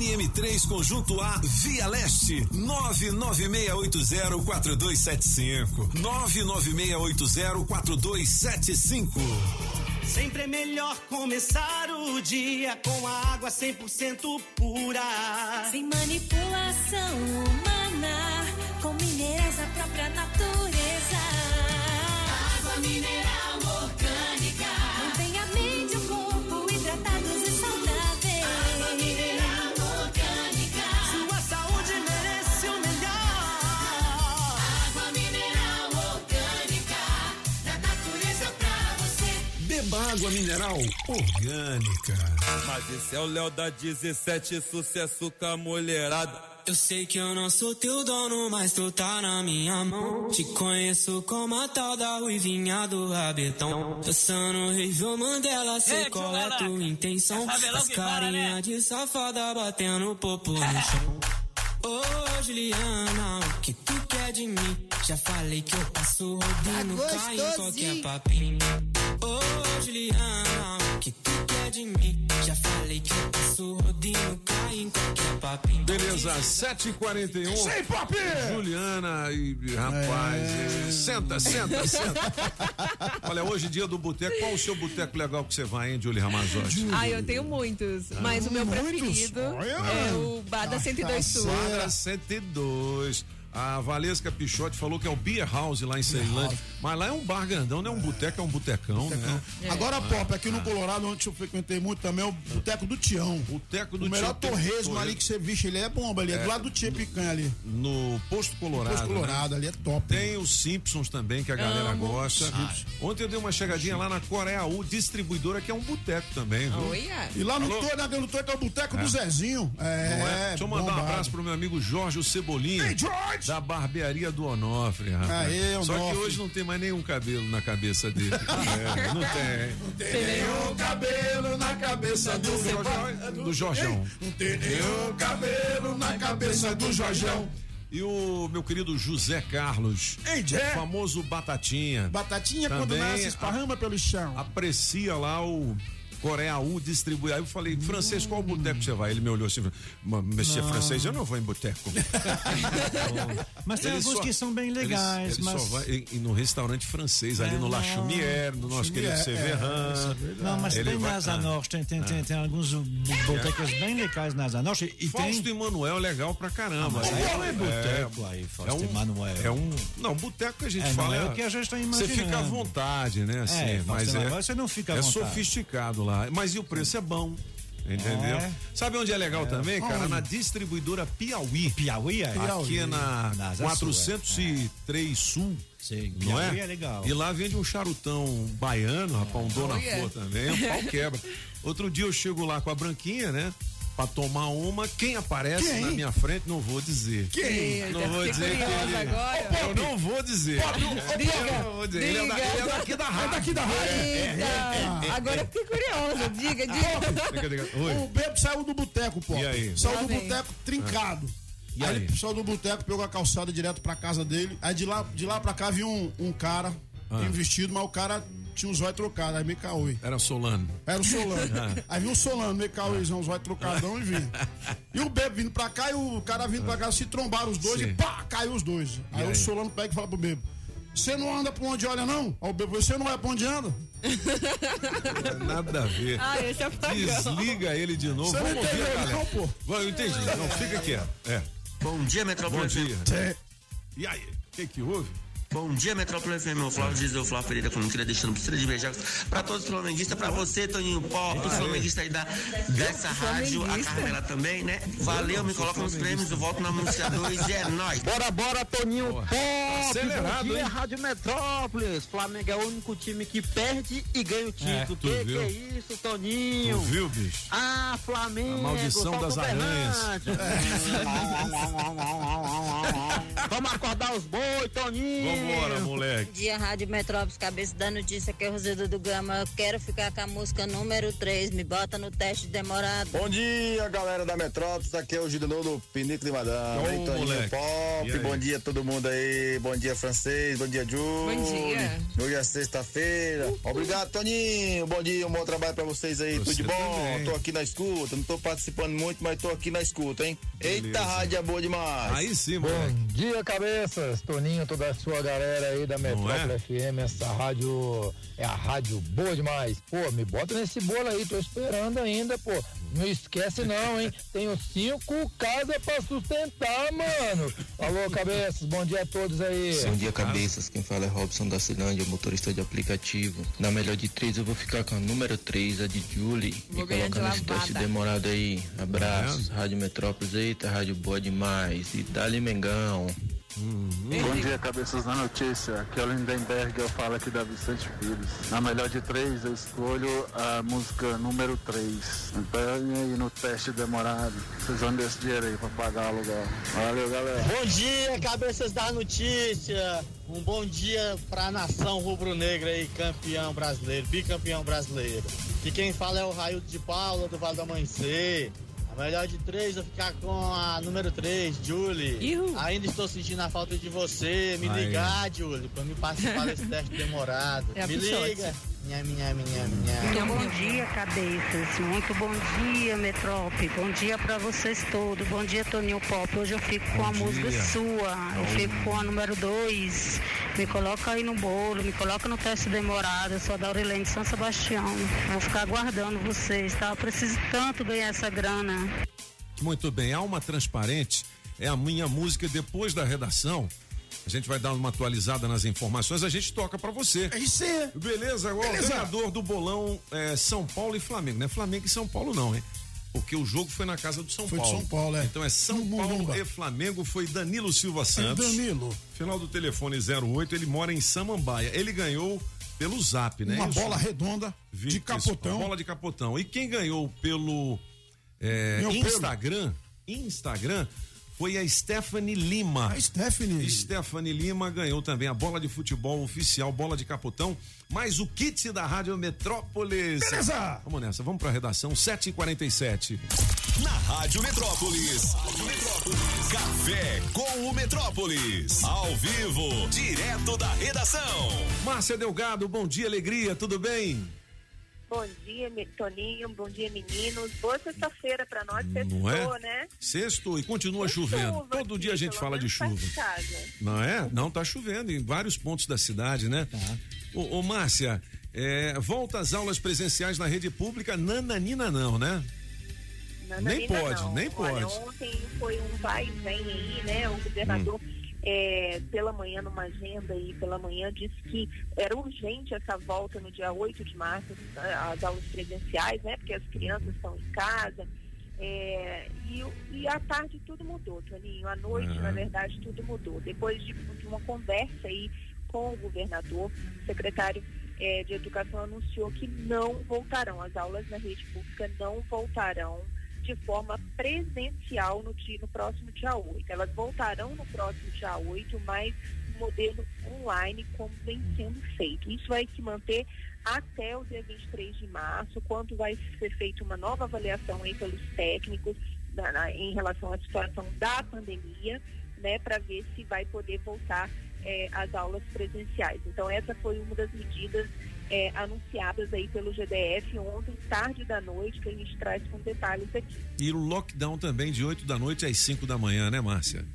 QNM3 Conjunto A, Via Leste, 996804275. 996804275. Sempre é melhor começar o dia com a água 100% pura. Sem manipulação humana, água mineral orgânica. Mas esse é o Léo da 17, sucesso com a mulherada. Eu sei que eu não sou teu dono, mas tu tá na minha mão. Te conheço como a tal da ruivinha do rabetão. Dançando Rio Mandela, sei Ei, qual é tua intenção. Velão As carinha né? de safada batendo popo no chão. Ô Juliana, o que tu quer de mim? Já falei que eu passo rodando, Tá cai em qualquer papinho. Ô Juliana, o que tu quer de mim? Já falei que eu passo rodando, cai em qualquer papinho. Beleza, 7h41. Sim, Pop! Juliana e rapaz, É. senta, senta, senta. Olha, hoje é dia do boteco. Qual o seu boteco legal que você vai, hein, Julie Ramazotti? Ah, eu tenho muitos, mas o meu preferido é o Bada 102 Sul. Quadra 102. A Valesca Pichotti falou que é o Beer House lá em Ceilândia. Mas lá é um bar grandão, não é um boteco, é um botecão, né? Agora, Ah, Pop, aqui no ah. Colorado, onde eu frequentei muito também, é o Boteco do Tião. Boteco do O melhor Tião, torresmo ali que você vixe, ele é bomba ali, é, É. do lado do Tia Picanha ali. No Posto Colorado. Posto Colorado, né? ali é top. Tem os Simpsons também, que a galera Amo. gosta. Simpsons. Ontem eu dei uma chegadinha lá na Coreia U, distribuidora, que é um boteco também, viu? E lá no? Torre, né, no Torre tem o Boteco É. do Zezinho. É, Não é? Deixa eu mandar um abraço pro meu amigo Jorge o Cebolinha. Ei, Jorge! Da barbearia do Onofre, rapaz. Aê, Só que Onofre. hoje não tem mais nenhum cabelo na cabeça dele. É, não tem. Não tem nenhum cabelo na cabeça do Jorjão. Do Jorjão. Não tem nenhum cabelo na cabeça do Jorjão. E o meu querido José Carlos, Ei, Jé. o famoso Batatinha. Batatinha quando nasce esparrama pelo chão. Aprecia lá o Coreia U distribui. Aí eu falei, francês, qual boteco você vai? Ele me olhou assim, "Ma- Monsieur Não. francês, eu não vou em boteco. Mas tem Ele alguns só- que são bem ele- legais, ele só mas- vai em- em- no restaurante francês, ali É, no La. Chumière, no nosso querido Chumière, Severin. é, é verdade. Não, mas Ele tem vai- na Asa ah. Norte, tem, tem, tem, tem alguns botecos bem legais na Asa Norte. E Fausto tem... Emanuel é legal pra caramba. Ah, aí não é É, boteco aí, Fausto é um, Emanuel. É um, não, boteco que a gente É, fala. é o que a gente tá Você fica à imaginando. vontade, né? Assim, É, mas é, você não fica à é vontade. sofisticado lá. Mas e o preço é bom. Entendeu? É. Sabe onde é legal É. também, cara? Onde? Na distribuidora Piauí. Piauí, é? Aqui Piauí. na Na Asa 403 Sul. Sim, não Piauí é? é legal. E lá vende um charutão baiano, rapaz, um dona Oh, yeah. flor também, um pau quebra. Outro dia eu chego lá com a branquinha, né? Pra tomar uma, quem aparece Quem? na minha frente, não vou dizer. Quem? Não vou dizer que curiosa ele. agora. Eu não vou dizer. Pop, Eu não vou dizer. Ele é, da- ele é daqui da rádio. É daqui da rádio. Eita, agora eu fiquei curiosa. Diga, diga. O Bebo saiu do boteco, pô. E aí? Saiu do boteco trincado. E aí, aí? ele saiu do boteco, pegou a calçada direto pra casa dele. Aí de lá, de lá pra cá vinha um, um cara Ah. vestido, mas o cara tinha os olhos trocados, aí meio caô. Era Solano. Era o Solano. Ah. Aí vinha o Solano, meio caôzão, os olhos trocadão e vinha. E o Bebo vindo pra cá e o cara vindo pra cá, se trombaram os dois Sim. e pá, caiu os dois. Aí, E o aí? Solano pega e fala pro Bebo. Você não anda pra onde olha, não? Ó, Você não é pra onde anda? Nada a ver. Ah, esse é apagão. Desliga ele de novo. Você não Vamos ouvir a entendeu, não, pô? Vai, Eu entendi. Não, fica quieto. É. Bom dia, Bom Metrópole dia. E aí, o que que houve? Bom dia, Metrópole FM. O Flávio diz o Flávio Ferreira Comunidade deixando precisa de beijar. Pra todos os flamenguistas, pra você, Toninho Pó, os flamenguistas aí da, dessa rádio, a Carmela também, né? Valeu, me coloca nos prêmios, eu volto na música 2 e é nóis. Bora, bora, Toninho Pop! Acelerado, Bom dia, hein? Rádio Metrópolis. Flamengo é o único time que perde e ganha o título. tu que viu? que é isso, Toninho? Tu viu, bicho? Ah, Flamengo! A maldição das o aranhas. Vamos acordar os boi, Toninho! Vambora, moleque. Bom dia, Rádio Metrópolis, cabeça da notícia, que é Rosildo do Gama. Eu quero ficar com a música número 3, me bota no teste demorado. Bom dia, galera da Metrópolis. Aqui é o Gideon do Pinico de Madame. Ei, Toninho moleque. Pop. Bom dia a todo mundo aí. Bom dia, francês. Bom dia, Ju. Bom dia. Hoje é sexta-feira. Obrigado, Toninho. Bom dia, um bom trabalho pra vocês aí. Você Tudo de bom? também. Tô aqui na escuta. Não tô participando muito, mas tô aqui na escuta, hein? Eita, Beleza. rádio é boa demais. Aí sim, moleque. Bom dia, cabeças. Toninho, toda a sua galera aí da Metrópole é? FM. Essa rádio é a rádio boa demais. Pô, me bota nesse bolo aí, tô esperando ainda, pô. Não esquece não, hein? Tenho cinco casas pra sustentar, mano. Alô, cabeças, bom dia a todos aí. Bom dia, cabeças. Quem fala é Robson da Cilândia, motorista de aplicativo. Na melhor de três, eu vou ficar com a número 3, a de Julie. Vou Me coloca de nesse teste demorado aí. Abraços. Rádio Metrópolis, eita, rádio boa demais. E dali Mengão. Bom dia, cabeças da notícia. Aqui é o Lindenberg, eu falo aqui da Vicente Pires. Na melhor de três, eu escolho a música número 3. Empenhe aí no teste demorado. Vocês vão desse dinheiro aí pra pagar o aluguel. Valeu, galera. Bom dia, cabeças da notícia. Um bom dia pra nação rubro-negra aí, campeão brasileiro, bicampeão brasileiro. E quem fala é o Raio de Paula do Vale do Amanhecer. Melhor de três, eu ficar com a número 3, Julie. Ihu. Ainda estou sentindo a falta de você. Me Aí. ligar, Julie, pra me participar desse teste demorado. É me pichote. liga. Minha, minha, minha, minha. Então, bom dia, cabeças. Muito bom dia, Metrópole. Bom dia pra vocês todos. Bom dia, Toninho Pop. Hoje eu fico com a dia. música sua. Eu fico com a número 2. Me coloca aí no bolo, me coloca no teste demorado. Eu sou a Daurilene de São Sebastião. Vou ficar aguardando vocês, tá? Eu preciso tanto ganhar essa grana. Muito bem. Alma Transparente é a minha música depois da redação. A gente vai dar uma atualizada nas informações, a gente toca pra você. É isso aí. Beleza, o Beleza. ganhador do bolão é São Paulo e Flamengo. Não é Flamengo e São Paulo, não, hein? Porque o jogo foi na casa do São Foi de Paulo. São Paulo, é. Então é São No Paulo Murumba. e Flamengo. Foi Danilo Silva Santos. Danilo. Final do telefone 08. Ele mora em Samambaia. Ele ganhou pelo Zap, né? Uma Isso? bola redonda de capotão. Bola de capotão. E quem ganhou pelo é, Meu pelo. Instagram, Instagram, foi a Stephanie Lima. A Stephanie. Stephanie Lima ganhou também a bola de futebol oficial, bola de capotão, mais o kit da Rádio Metrópolis. Beleza. Vamos nessa, vamos pra redação 7h47. Na Rádio Metrópolis. Café com o Metrópolis. Ao vivo, direto da redação. Márcia Delgado, bom dia, alegria, tudo bem? Bom dia, Toninho. Bom dia, meninos. Boa sexta-feira pra nós. Não Sextou, é? né? Sexto e continua chovendo. chuva Todo aqui, dia a gente fala de tá chuva. casa. Não é? Não, tá chovendo em vários pontos da cidade, né? Ô, ô Márcia, é, volta às aulas presenciais na rede pública, nananina não, né? Nem Nananina, pode, não. nem Olha, pode. ontem foi um vai e vem aí, né? O governador, é, pela manhã, numa agenda aí, pela manhã, disse que era urgente essa volta no dia 8 de março, às aulas presenciais, né? Porque as crianças estão em casa. É, e, e à tarde tudo mudou, Toninho. À noite, Aham. na verdade, tudo mudou. Depois de, de uma conversa aí com o governador, o secretário eh, de Educação anunciou que não voltarão, as aulas na rede pública não voltarão de forma presencial no, dia, no próximo dia 8. Elas voltarão no próximo dia 8, mas modelo online, como vem sendo feito. Isso vai se manter até o dia 23 de março, quando vai ser feita uma nova avaliação aí pelos técnicos na- na- em relação à situação da pandemia, né, para ver se vai poder voltar eh, às aulas presenciais. Então essa foi uma das medidas eh, anunciadas aí pelo GDF ontem, tarde da noite, que a gente traz com detalhes aqui. E o lockdown também de 8 da noite às 5 da manhã, né, Márcia?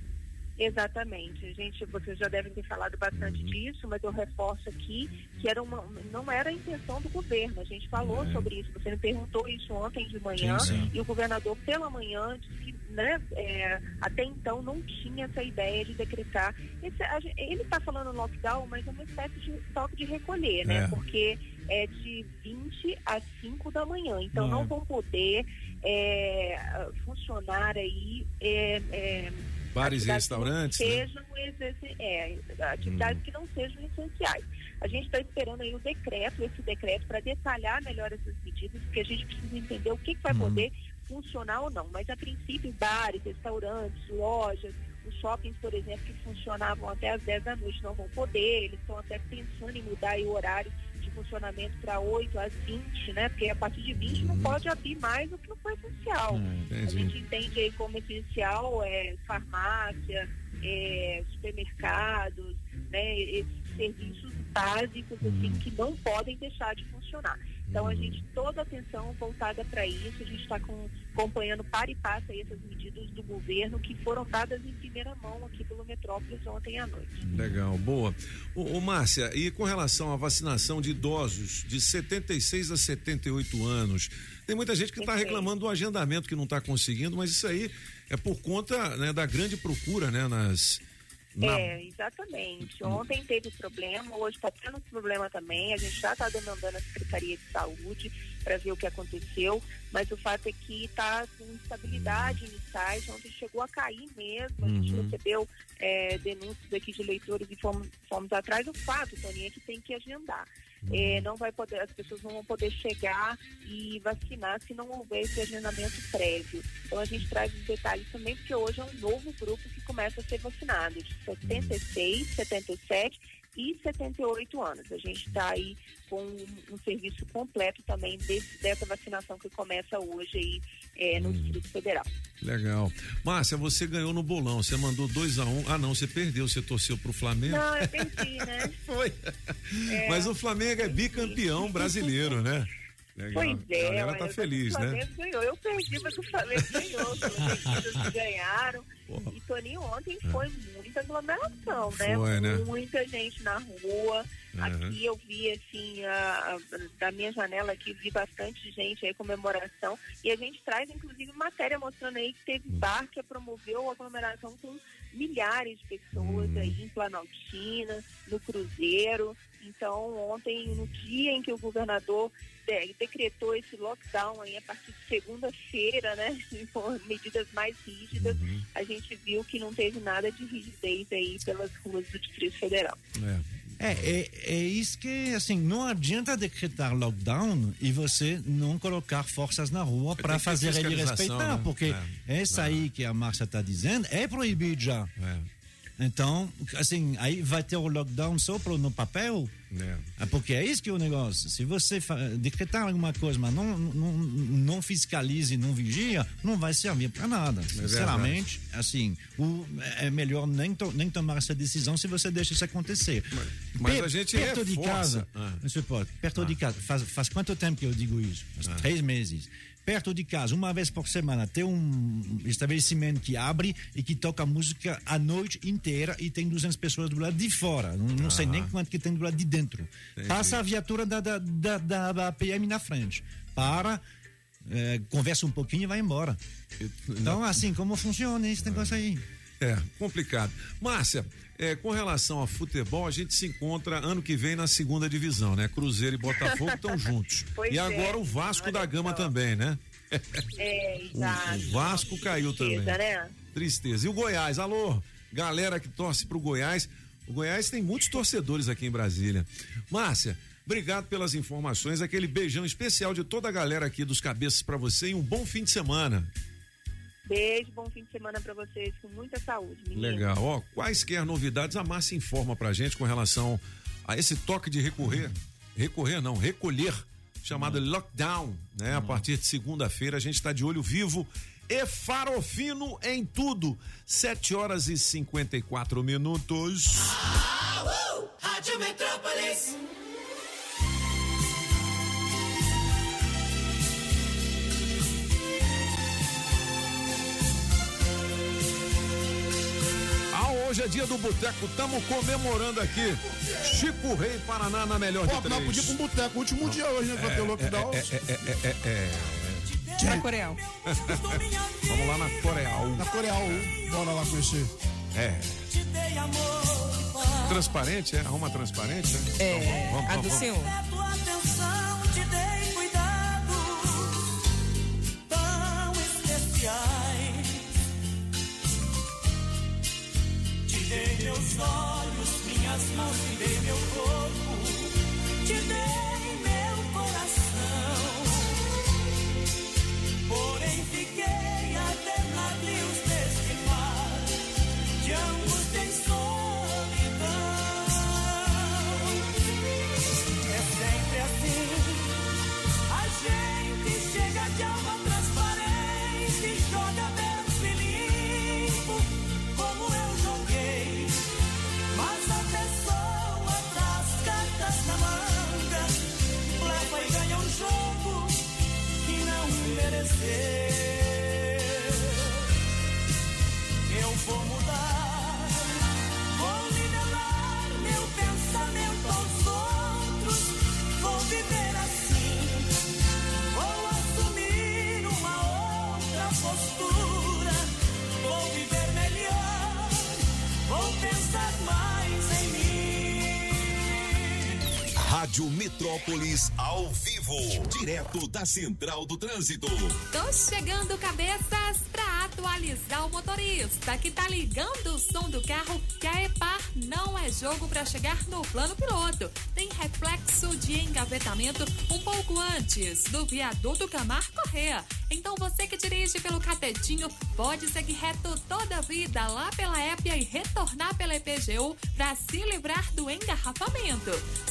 Exatamente. Gente, vocês já devem ter falado bastante Uhum. disso, mas eu reforço aqui que era uma, não era a intenção do governo. A gente falou É. sobre isso. Você me perguntou isso ontem de manhã Sim, sim. e o governador pela manhã disse que né, é, até então não tinha essa ideia de decretar. Esse- a ele está falando lockdown, mas é uma espécie de toque de recolher, né? É. Porque é de 20 a 5 da manhã. Então Ah. não vão poder é, funcionar aí. é, é, Bares e atividades que restaurantes, né? Sejam exerci- é, atividades que não sejam essenciais. A gente está esperando aí o decreto, esse decreto, para detalhar melhor essas medidas, porque a gente precisa entender o que, que vai poder funcionar ou não. Mas, a princípio, bares, restaurantes, lojas, os shoppings, por exemplo, que funcionavam até às 10 da noite não vão poder, eles estão até pensando em mudar o horário funcionamento para 8 às 20, né? Porque a partir de 20 não pode abrir mais o que não for essencial. a entendi. gente entende aí como essencial é farmácia, é, supermercados, né? Esses serviços básicos assim que não podem deixar de funcionar. Então a gente toda a atenção voltada para isso, a gente está acompanhando para e passo essas medidas do governo que foram dadas em primeira mão aqui pelo Metrópolis ontem à noite. Legal, boa. Ô, ô, Márcia, e com relação à vacinação de idosos de 76 a 78 anos, tem muita gente que está reclamando do agendamento que não está conseguindo, mas isso aí é por conta né, da grande procura, né, nas É, exatamente. Ontem teve problema, hoje está tendo problema também. A gente já está demandando a Secretaria de Saúde para ver o que aconteceu, mas o fato é que está com instabilidade em sites, ontem chegou a cair mesmo. A gente Uhum. recebeu é, denúncias aqui de leitores e fomos, fomos atrás. O fato, Toninho, é que tem que agendar. É, não vai poder, as pessoas não vão poder chegar e vacinar se não houver esse agendamento prévio. Então a gente traz os detalhes também, porque hoje é um novo grupo que começa a ser vacinado, de 76, 77 e 78 anos. A gente está aí com um, um serviço completo também desse- dessa vacinação que começa hoje aí é, no Distrito Federal. Legal. Márcia, você ganhou no bolão, você mandou 2 a 1 um. Ah, não, você perdeu, você torceu pro Flamengo. Não, eu perdi, né? Foi. É, Mas o Flamengo é bicampeão brasileiro, né? Legal. Pois é, A galera tá feliz, o né? Flamengo ganhou. Eu perdi, mas o Flamengo ganhou. Os ganharam. E Toninho, ontem foi muita aglomeração, né? Foi, né? Muita gente na rua. Aham. Aqui eu vi, assim, a- a- da minha janela aqui, vi bastante gente aí, comemoração. E a gente traz, inclusive, matéria mostrando aí que teve Hum. bar que promoveu a aglomeração com milhares de pessoas Hum. aí em Planaltina, no Cruzeiro. Então, ontem, no dia em que o governador decretou esse lockdown aí a partir de segunda-feira, né, com medidas mais rígidas, Uhum. a gente viu que não teve nada de rigidez aí pelas ruas do Distrito Federal. É, é, é isso que, assim, não adianta decretar lockdown e você não colocar forças na rua para fazer ele respeitar, né? porque É, essa aí que a Márcia está dizendo é proibido já. Então, assim, aí vai ter o lockdown só pro, no papel? É porque é isso que é o negócio. Se você decretar alguma coisa, mas não, não, não fiscalize, não vigia, não vai servir para nada. Sinceramente, assim, o, é melhor nem, to- nem tomar essa decisão se você deixa isso acontecer. mas Per- a gente perto de casa, Ah. pode, perto de casa, faz, faz quanto tempo que eu digo isso? Faz três meses. Perto de casa, uma vez por semana, tem um estabelecimento que abre e que toca música a noite inteira e tem 200 pessoas do lado de fora. Não, não sei nem quanto que tem do lado de dentro. Entendi. Passa a viatura da, da, da, da- PM na frente. Para, eh, conversa um pouquinho e vai embora. Então, assim, como funciona esse negócio aí? É, complicado. Márcia, é, com relação a futebol, a gente se encontra ano que vem na segunda divisão, né? Cruzeiro e Botafogo estão juntos. Pois e é, agora o Vasco da Gama também, né? É, exato. o Vasco caiu também. Tristeza, né? Tristeza. E o Goiás? Alô, galera que torce pro Goiás. O Goiás tem muitos torcedores aqui em Brasília. Márcia, obrigado pelas informações. Aquele beijão especial de toda a galera aqui dos cabeças para você e um bom fim de semana. Beijo, bom fim de semana para vocês, com muita saúde, meninas. Legal. Ó, quaisquer novidades, a Márcia informa pra gente com relação a esse toque de recorrer. Recorrer não, recolher, chamado lockdown, né? A partir de segunda-feira a gente está de olho vivo e farofino em tudo. 7 horas e 54 minutos. Rádio Metrópolis. Hoje é dia do boteco, estamos comemorando aqui. Chico Rei Paraná na melhor Pô, de três. podíamos ir pra um boteco, último dia hoje, né? Pra ter lockdown. É, é, é, é, é, Pra Coreal. é. Vamos lá na Coreal. Na Coreal, bora lá conhecer. É. Transparente, é? Arruma transparente? É, É, Vamos, vamos, a vamos, do vamos. senhor. Meus olhos, minhas mãos, te dei meu corpo, te dei Rádio Metrópolis ao vivo, direto da Central do Trânsito. Tô chegando, cabeças, atualizar o motorista que tá ligando o som do carro que a EPAR não é jogo pra chegar no plano piloto. Tem reflexo de engavetamento um pouco antes do viaduto Camar Correa. Então você que dirige pelo Catetinho pode seguir reto toda a vida lá pela Épia e retornar pela EPGU pra se livrar do engarrafamento.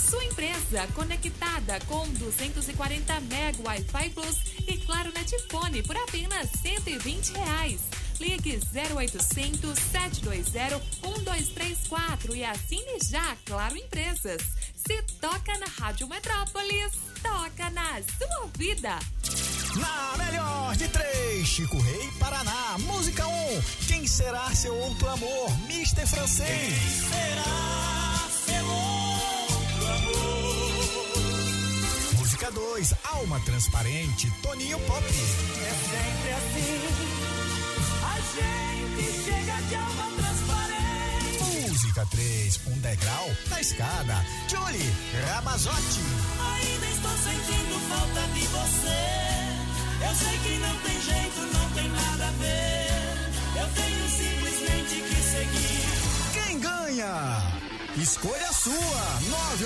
Sua empresa conectada com 240 MB Wi-Fi Plus e claro Netfone por apenas 120 reais. Ligue 0800 720 1234 e assine já Claro Empresas. Se toca na Rádio Metrópolis, toca na sua vida. Na melhor de três, Chico Rei Paraná. Música 1. Um, quem será seu outro amor? Mister Francês. será seu outro amor? Música 2. Alma Transparente. Toninho Pop. É sempre assim. Gente chega de alma transparente. Música 3. Um degrau na escada. Julie Ramazotti. Ainda estou sentindo falta de você. Eu sei que não tem jeito, não tem nada a ver. Eu tenho simplesmente que seguir. Escolha a sua!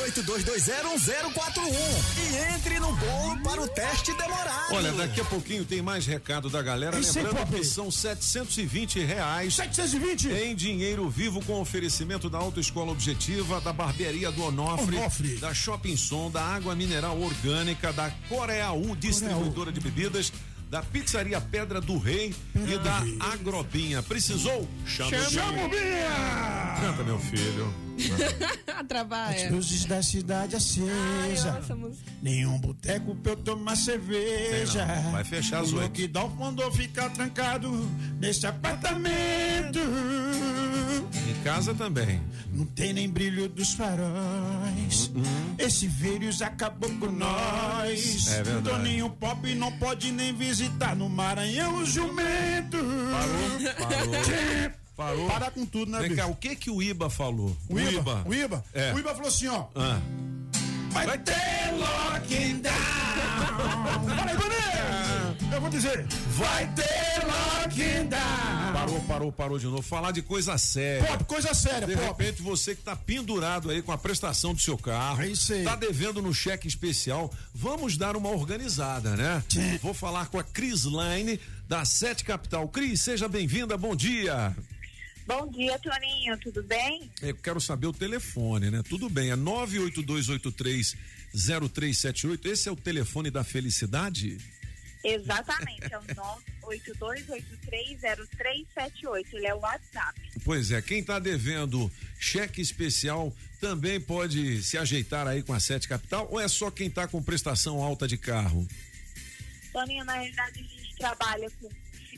982201041 e entre no bolo para o teste demorado. Olha, daqui a pouquinho tem mais recado da galera. Aí, Lembrando que são 720 reais. 720? Em dinheiro vivo com oferecimento da Autoescola Objetiva, da Barbearia do Onofre, Onofre. da Shopping Som, da Água Mineral Orgânica, da Coreaú, distribuidora de bebidas, da Pizzaria Pedra do Rei e da Agrobinha. Precisou? Chama, o Chama o. Binha! Canta, meu filho. Trabalha. As luzes da cidade acesa. essa música. Nenhum boteco pra eu tomar cerveja. Não, vai fechar o oito. lockdown mandou ficar trancado nesse apartamento. Em casa também. Não tem nem brilho dos faróis. Esse vírus acabou com nós. É verdade. Toninho Pop não pode nem visitar no Maranhão o jumento. Parou, parou. Parou. Para com tudo, né, Vem cá, bicho? o que que o Iba falou? O Iba, o Iba, É. o Iba falou assim, ó. Ah. Vai, ter lockdown. Fala aí, Banê. Eu vou dizer. Vai ter lockdown. Parou, parou, parou de novo. Falar de coisa séria. Pop, coisa séria, De Pop. repente, você que tá pendurado aí com a prestação do seu carro, É isso aí. tá devendo no cheque especial, vamos dar uma organizada, né? Vou falar com a Cris Line, da Sete Capital. Cris, seja bem-vinda, bom dia. Bom dia, Toninho, tudo bem? Eu quero saber o telefone, né? Tudo bem, é 982830378. Esse é o telefone da felicidade? Exatamente, é o 982830378. Ele é o WhatsApp. Pois é, quem tá devendo cheque especial também pode se ajeitar aí com a Sete Capital ou é só quem tá com prestação alta de carro? Toninho, na realidade, a gente trabalha com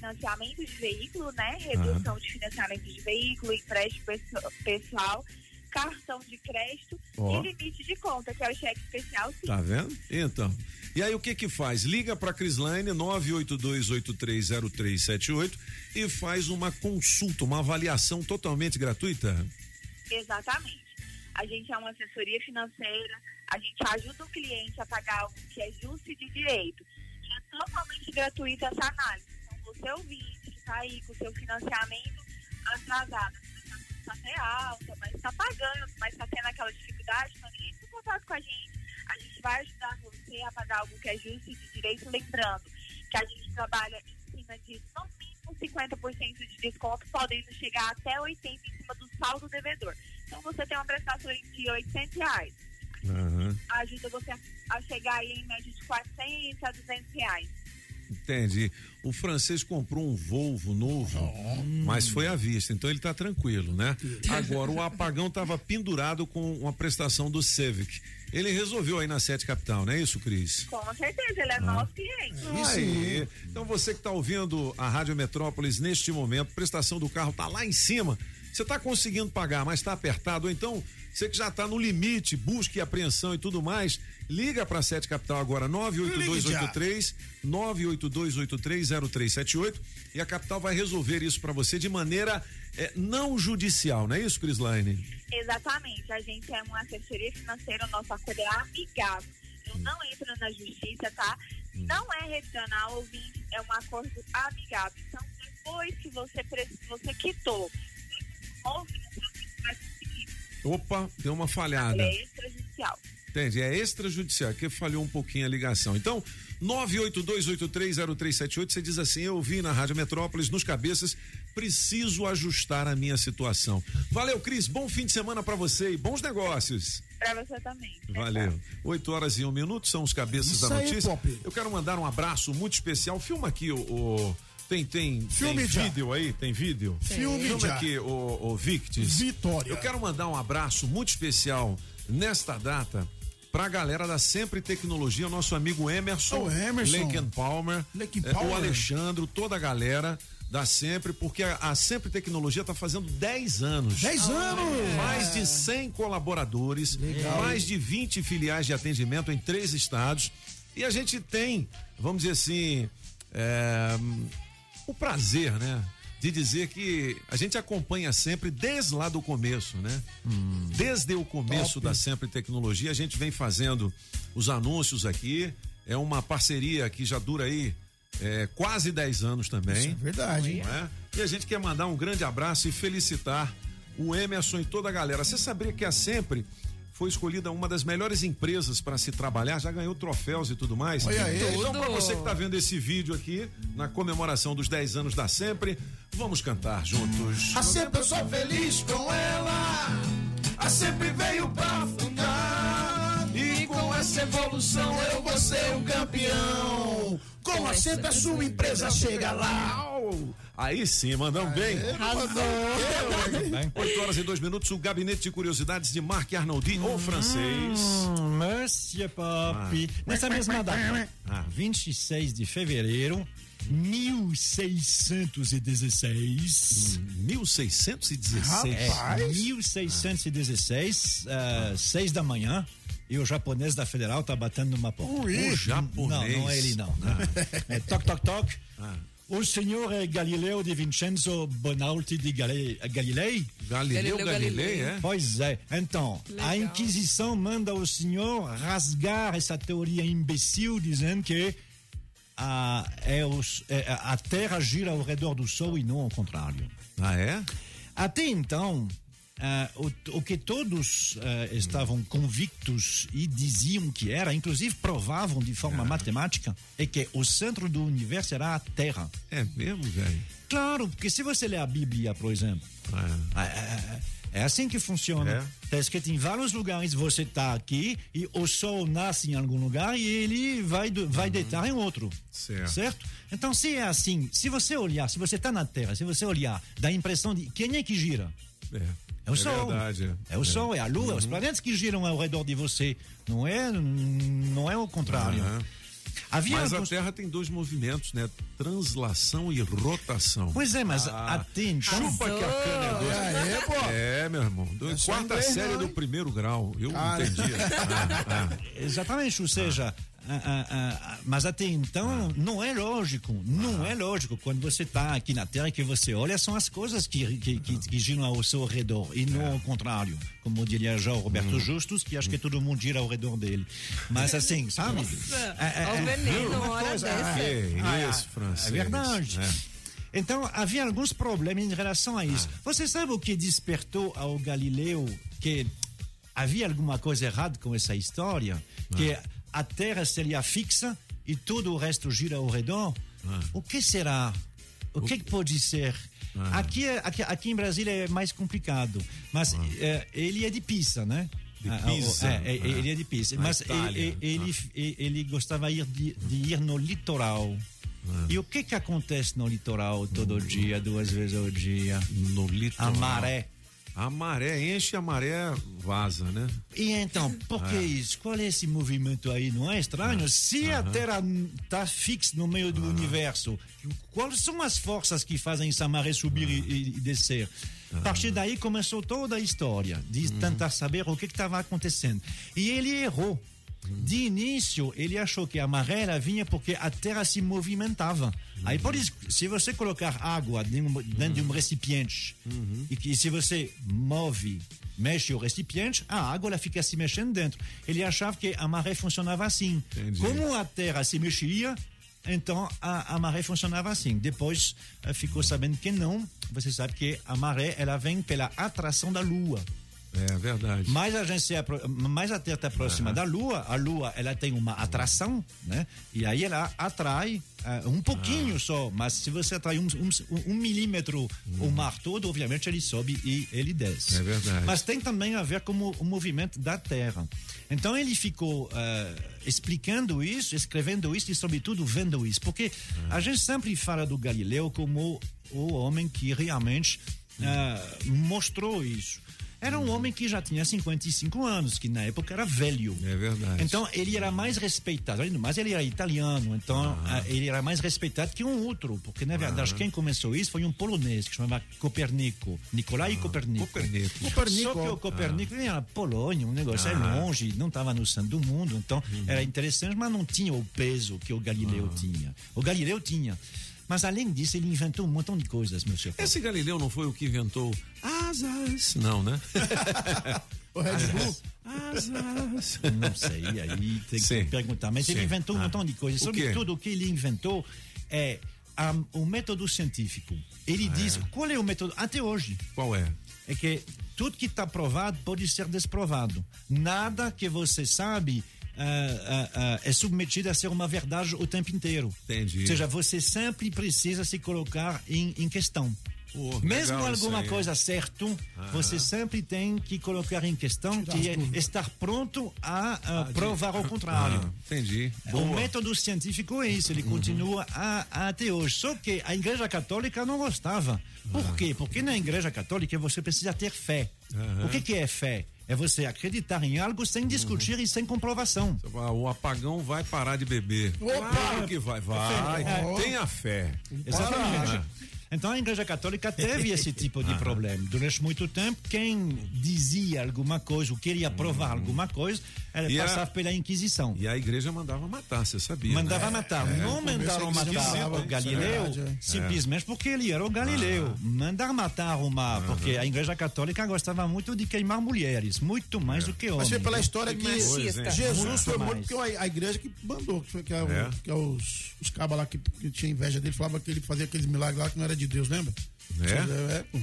financiamento de veículo, né? Redução de financiamento de veículo, empréstimo pesso- pessoal, cartão de crédito Ó. e limite de conta, que é o cheque especial. sim. Tá vendo? Então. E aí o que que faz? Liga pra Crislaine 982830378 e faz uma consulta, uma avaliação totalmente gratuita. Exatamente. A gente é uma assessoria financeira, a gente ajuda o cliente a pagar o que é justo e de direito. E é totalmente gratuita essa análise. Que está aí com o seu financiamento atrasado, está até alta, mas está pagando, mas está tendo aquela dificuldade, então entre em contato com a gente. A gente vai ajudar você a pagar algo que é justo e de direito, lembrando que a gente trabalha em cima de no mínimo 50% de desconto, podendo chegar até 80% em cima do saldo devedor. Então você tem uma prestação de 800 reais. Ajuda você a, a chegar aí em média de 400 a 200 reais. Entendi. O francês comprou um Volvo novo, mas foi à vista, então ele tá tranquilo, né? Agora, o apagão tava pendurado com uma prestação do Civic. Ele resolveu aí na Sete Capital, não é isso, Cris? Com certeza, ele é nosso cliente. Aí. Então você que está ouvindo a Rádio Metrópolis neste momento, prestação do carro tá lá em cima. Você está conseguindo pagar, mas está apertado, ou então você que já está no limite, busca e apreensão e tudo mais, liga para a Sete Capital agora 98283 982830378 e a Capital vai resolver isso para você de maneira eh, não judicial, não é isso, Crislaine? Exatamente. A gente é uma assessoria financeira, o nosso acordo é amigável. Eu não entro na justiça, tá? Não é regional, ouvinte, é um acordo amigável. Então, depois que você, você quitou, você. Opa, deu uma falhada. É extrajudicial. Entende? É extrajudicial, que falhou um pouquinho a ligação. Então, 982830378, você diz assim: eu vi na Rádio Metrópolis, nos cabeças, preciso ajustar a minha situação. Valeu, Cris, bom fim de semana pra você e bons negócios. Pra você também. Valeu. 8 horas e um minuto são os cabeças Isso da aí, notícia. Pop. Eu quero mandar um abraço muito especial. Filma aqui o. o- tem, tem, Filme tem já. vídeo aí? Tem vídeo? Filme Filma já. aqui, o, o Victis. Vitória. Eu quero mandar um abraço muito especial nesta data pra galera da Sempre Tecnologia, nosso amigo Emerson, Ô, Emerson. Lincoln Palmer, Lincoln Palmer. o Alexandre, toda a galera da Sempre, porque a, a Sempre Tecnologia está fazendo 10 anos. 10 anos! Mais de 100 colaboradores, mais de 20 filiais de atendimento em três estados. E a gente tem, vamos dizer assim, é, o prazer, né? De dizer que a gente acompanha sempre desde lá do começo, né? Desde o começo Top. da Sempre Tecnologia, a gente vem fazendo os anúncios aqui. É uma parceria que já dura aí é, quase 10 anos também. Isso é verdade. é? E a gente quer mandar um grande abraço e felicitar o Emerson e toda a galera. Você sabia que a Sempre foi escolhida uma das melhores empresas para se trabalhar, já ganhou troféus e tudo mais. Olha aí. Então, para você que está vendo esse vídeo aqui, na comemoração dos 10 anos da Sempre, vamos cantar juntos. A sempre eu sou feliz com ela. A sempre veio pra ficar. Com essa evolução eu vou ser o campeão. Com a sempre a sua empresa chega lá. Aí sim, mandamos bem. Arrasou. 8 horas e 2 minutos, o gabinete de curiosidades de Marc Arnoldi, o francês. Hum, Monsieur Pop. Nessa mesma data, 26 de fevereiro, 1616. 1616? É, 1616, ah, seis da manhã. E o japonês da Federal tá batendo numa porta. O japonês? Não, não é ele não. não. É toc, toc, toc. O senhor é Galileu de Vincenzo Bonalti de Gale- Galilei? Galileu Galileu Galilei, Galilei. é? Pois é. Então, a Inquisição manda o senhor rasgar essa teoria imbecil dizendo que a, é os- é, a Terra gira ao redor do Sol e não ao contrário. Ah, é? Até então, ah, o, o que todos ah, estavam convictos e diziam que era, inclusive provavam de forma matemática, é que o centro do universo era a Terra. É mesmo, velho? Claro, porque se você ler a Bíblia, por exemplo, é, é- é assim que funciona. Está escrito em vários lugares, você está aqui e o sol nasce em algum lugar e ele vai, do- vai deitar em outro. Certo. Então, se é assim, se você olhar, se você está na Terra, se você olhar, dá a impressão de quem é que gira? É. É o Sol. verdade. É o Sol, é a Lua, Uhum. os planetas que giram ao redor de você. Não é, não é o contrário. Havia Mas a Terra tem dois movimentos, né? Translação e rotação. Pois é, mas Ah, até então. Chupa que a cana é doce. É, pô. É, meu irmão. Do- É quarta série não, do primeiro grau. Eu Cara. entendi. Ah, ah. Exatamente, ou seja, ah, ah, ah, mas até então não é lógico, não é lógico. Quando você está aqui na Terra que você olha, são as coisas que, que, que, que giram ao seu redor e não ao contrário. Como diria já o Roberto Justus, que acho que todo mundo gira ao redor dele. Mas assim, sabe? É, é, o veneno, hora coisa-. Que Ah, isso, francês. É verdade. É. Então, havia alguns problemas em relação a isso. Você sabe o que despertou ao Galileu que havia alguma coisa errada com essa história? Que a Terra seria fixa e todo o resto gira ao redor? O que será? O que, que pode ser? Aqui, é- aqui, aqui em Brasília é mais complicado, mas eh, ele é de Pisa, né? De Ah, Pisa. é, é, Ah. ele é de Pisa. Mas ele, ele, ele, gostava ir de, de ir no litoral. E o que que acontece no litoral todo dia, duas vezes ao dia? No litoral. A maré. A maré enche, a maré vaza, né? E então, por que É. isso? Qual é esse movimento aí? Não é estranho? Se a Aham. Terra está fixa no meio do universo, quais são as forças que fazem essa maré subir e, e- e descer? A partir daí começou toda a história de tentar saber o que estava acontecendo. E ele errou. De início, ele achou que a maré ela vinha porque a Terra se movimentava. Aí, por isso, se você colocar água dentro dentro de um recipiente e que se você move, mexe o recipiente, a água ela fica se mexendo dentro. Ele achava que a maré funcionava assim. Como a Terra se mexia, então a, a maré funcionava assim. Depois eh, ficou sabendo que não. Você sabe que a maré ela vem pela atração da Lua. É verdade. Mais a gente se apro- mais a Terra está próxima da Lua, a Lua ela tem uma atração, né? E aí ela atrai ah, um pouquinho só, mas se você atrai um, um, um milímetro o mar todo, obviamente ele sobe e ele desce. É verdade. Mas tem também a ver com o, o movimento da Terra. Então ele ficou ah, explicando isso, escrevendo isso e sobretudo vendo isso, porque a gente sempre fala do Galileu como o homem que realmente ah, mostrou isso. Era um homem que já tinha 55 anos, que na época era velho. É verdade. Então ele era mais respeitado, além do mais ele era italiano, então ah, ele era mais respeitado que um outro, porque na verdade quem começou isso foi um polonês que chamava Copernico, Nicolai Copernico. Copernico. Copernico. Só que o Copernico ele era na Polônia, um negócio é Ah. longe, não estava no centro do mundo, então era interessante, mas não tinha o peso que o Galileu tinha. O Galileu tinha. Mas além disso, ele inventou um montão de coisas, meu senhor. Esse Galileu não foi o que inventou asas? Não, né? O Red Bull? Asas. Não sei, aí tem que Sim. perguntar. Mas ele Sim. inventou um Ah. montão de coisas. O? Sobretudo, o que ele inventou é a- o método científico. Ele diz qual é o método até hoje. Qual é? É que tudo que está provado pode ser desprovado. Nada que você sabe ah, ah, é submetido a ser uma verdade o tempo inteiro. Entendi. Ou seja, você sempre precisa se colocar em, em questão. Pô, Mesmo alguma coisa certo, você sempre tem que colocar em questão Tirar que é estar pronto a, ah, de- provar o contrário. Ah, entendi. O Boa. método científico é isso, ele continua a- a- até hoje. Só que a Igreja Católica não gostava. Por quê? Porque na Igreja Católica você precisa ter fé. Aham. O que, que é fé? É você acreditar em algo sem discutir e sem comprovação. Ah, O apagão vai parar de beber. Opa! Claro que vai, vai. Tenha fé. Exatamente. Então a Igreja Católica teve esse tipo de problema. Durante muito tempo, quem dizia alguma coisa, ou queria provar alguma coisa, ela E a- passava pela Inquisição. E a igreja mandava matar, você sabia? Mandava né? matar. É, não mandaram a matar o Galileu é é. simplesmente porque ele era o Galileu. Mandar matar uma. Porque a Igreja Católica gostava muito de queimar mulheres, muito mais do que homens. Mas foi pela história que Machista. Jesus Muito foi morto porque a, a igreja que mandou, que, foi- que, é o- É. que é os, os cabas lá que, que tinha inveja dele, falava que ele fazia aqueles milagres lá que não era de Deus, lembra?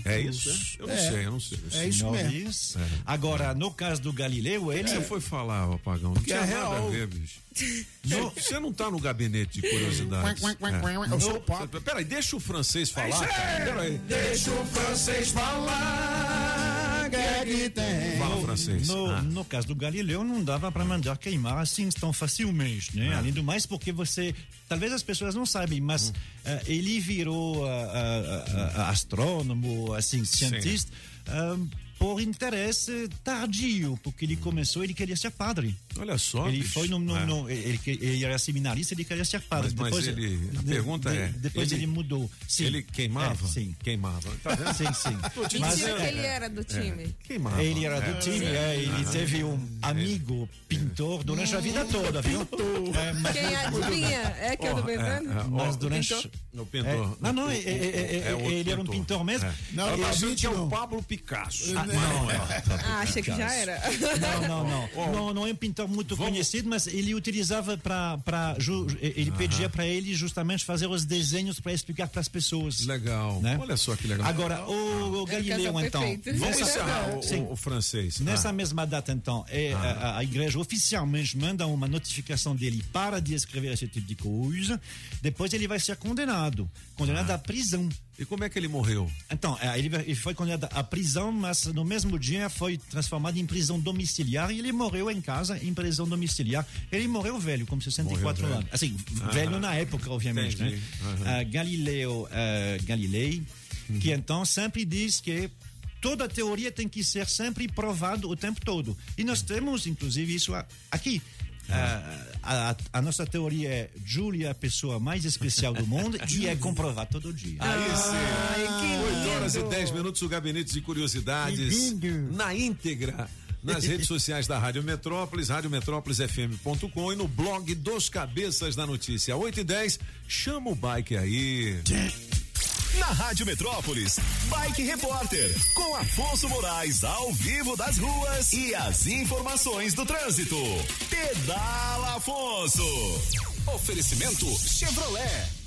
É? É isso? Os- Eu não é. sei, eu não sei. É isso mesmo. Isso. Agora, no caso do Galileu, ele. Você foi falar, o apagão? Não Porque tinha é nada real. a ver, bicho. Não, você não tá no gabinete de curiosidades. No- Peraí, deixa o francês falar, cara. Peraí. Deixa o francês falar, que é que tem. Fala, francês. No, Ah. no caso do Galileu, não dava para mandar queimar assim tão facilmente, né? Ah. Além do mais, porque você. Talvez as pessoas não sabem, mas Hum. eh, ele virou ah, ah, astrônomo, assim, cientista. ah, por interesse tardio, porque ele começou, ele queria ser padre. Olha só. Ele bicho. foi no, no, É. no- ele, ele era seminarista, ele queria ser padre. Mas, mas ele, a pergunta é. Depois ele, mudou. Sim. Ele queimava? É, sim. Queimava. Tá vendo? Sim, sim. Mas dizendo. que ele é, era do time? Queimava. Ele era do É. time, é, ele Ah. teve um amigo pintor durante a vida toda, viu? É, mas- Quem adivinha? É que eu tô pensando? Mas durante. pintor? O pintor. É, não, não, é- é- é- É ele era um pintor mesmo. É. Não, que é o Pablo Picasso. Ah, não, é. Ah, achei que já era. Não, não, não. Não, não é um pintor muito conhecido, mas ele utilizava para. Ele pedia para ele justamente fazer os desenhos para explicar para as pessoas. Legal. Né? Olha só que legal. Agora, o, o É Galileu, então. perfeito. Vamos encerrar o, o- francês. Nessa Ah. mesma data, então, é, a, a igreja oficialmente manda uma notificação dele para de escrever esse tipo de coisa. Depois ele vai ser condenado condenado à prisão. E como é que ele morreu? Então, é, ele, foi condenado à prisão, mas no mesmo dia foi transformado em prisão domiciliar e ele morreu em casa em prisão domiciliar. Ele morreu velho, com 64 Morreu anos. velho. Assim, Ah. velho na época, obviamente, Entendi. né? Aham. Ah, Galileu ah, Galilei, Uhum. que então sempre diz que toda teoria tem que ser sempre provado o tempo todo. E nós temos, inclusive, isso aqui. Ah, a, a- a nossa teoria é Júlia é a pessoa mais especial do mundo e é comprovado todo dia. Aí sim. 8 lindo. horas e 10 minutos, o Gabinete de Curiosidades na íntegra. Nas redes sociais da Rádio Metrópolis, radiometrópolisfm.com e no blog dos Cabeças da Notícia. 8 e 10, chama o bike aí. Na Rádio Metrópolis, Bike Repórter, com Afonso Moraes ao vivo das ruas e as informações do trânsito. Pedala Afonso. Oferecimento Chevrolet.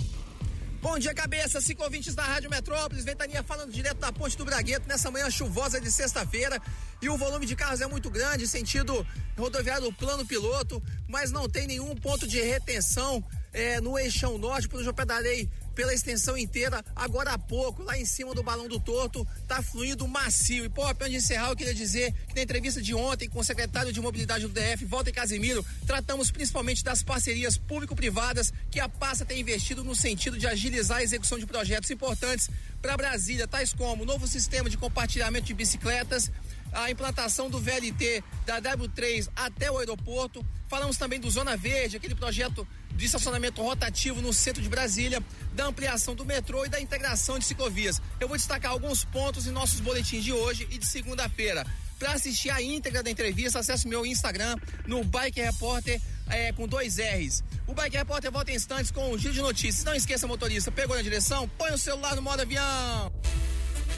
Bom dia, cabeça. Cinco ouvintes da Rádio Metrópolis. Ventania falando direto da Ponte do Bragueto nessa manhã chuvosa de sexta-feira. E o volume de carros é muito grande, sentido rodoviário do plano piloto, mas não tem nenhum ponto de retenção é, no eixão norte, por onde eu pedalei pela extensão inteira. Agora há pouco, lá em cima do balão do torto, tá fluindo macio. E, pô, antes de encerrar, eu queria dizer que na entrevista de ontem com o secretário de mobilidade do DF, Walter Casimiro, tratamos principalmente das parcerias público-privadas que a pasta tem investido no sentido de agilizar a execução de projetos importantes para Brasília, tais como o novo sistema de compartilhamento de bicicletas, a implantação do VLT da W3 até o aeroporto. Falamos também do Zona Verde, aquele projeto de estacionamento rotativo no centro de Brasília, da ampliação do metrô e da integração de ciclovias. Eu vou destacar alguns pontos em nossos boletins de hoje e de segunda-feira. Para assistir a íntegra da entrevista, acesse meu Instagram no Bike Repórter é, com dois R's. O Bike Repórter volta em instantes com o giro de notícias. Não esqueça, motorista, pegou na direção? Põe o celular no modo avião.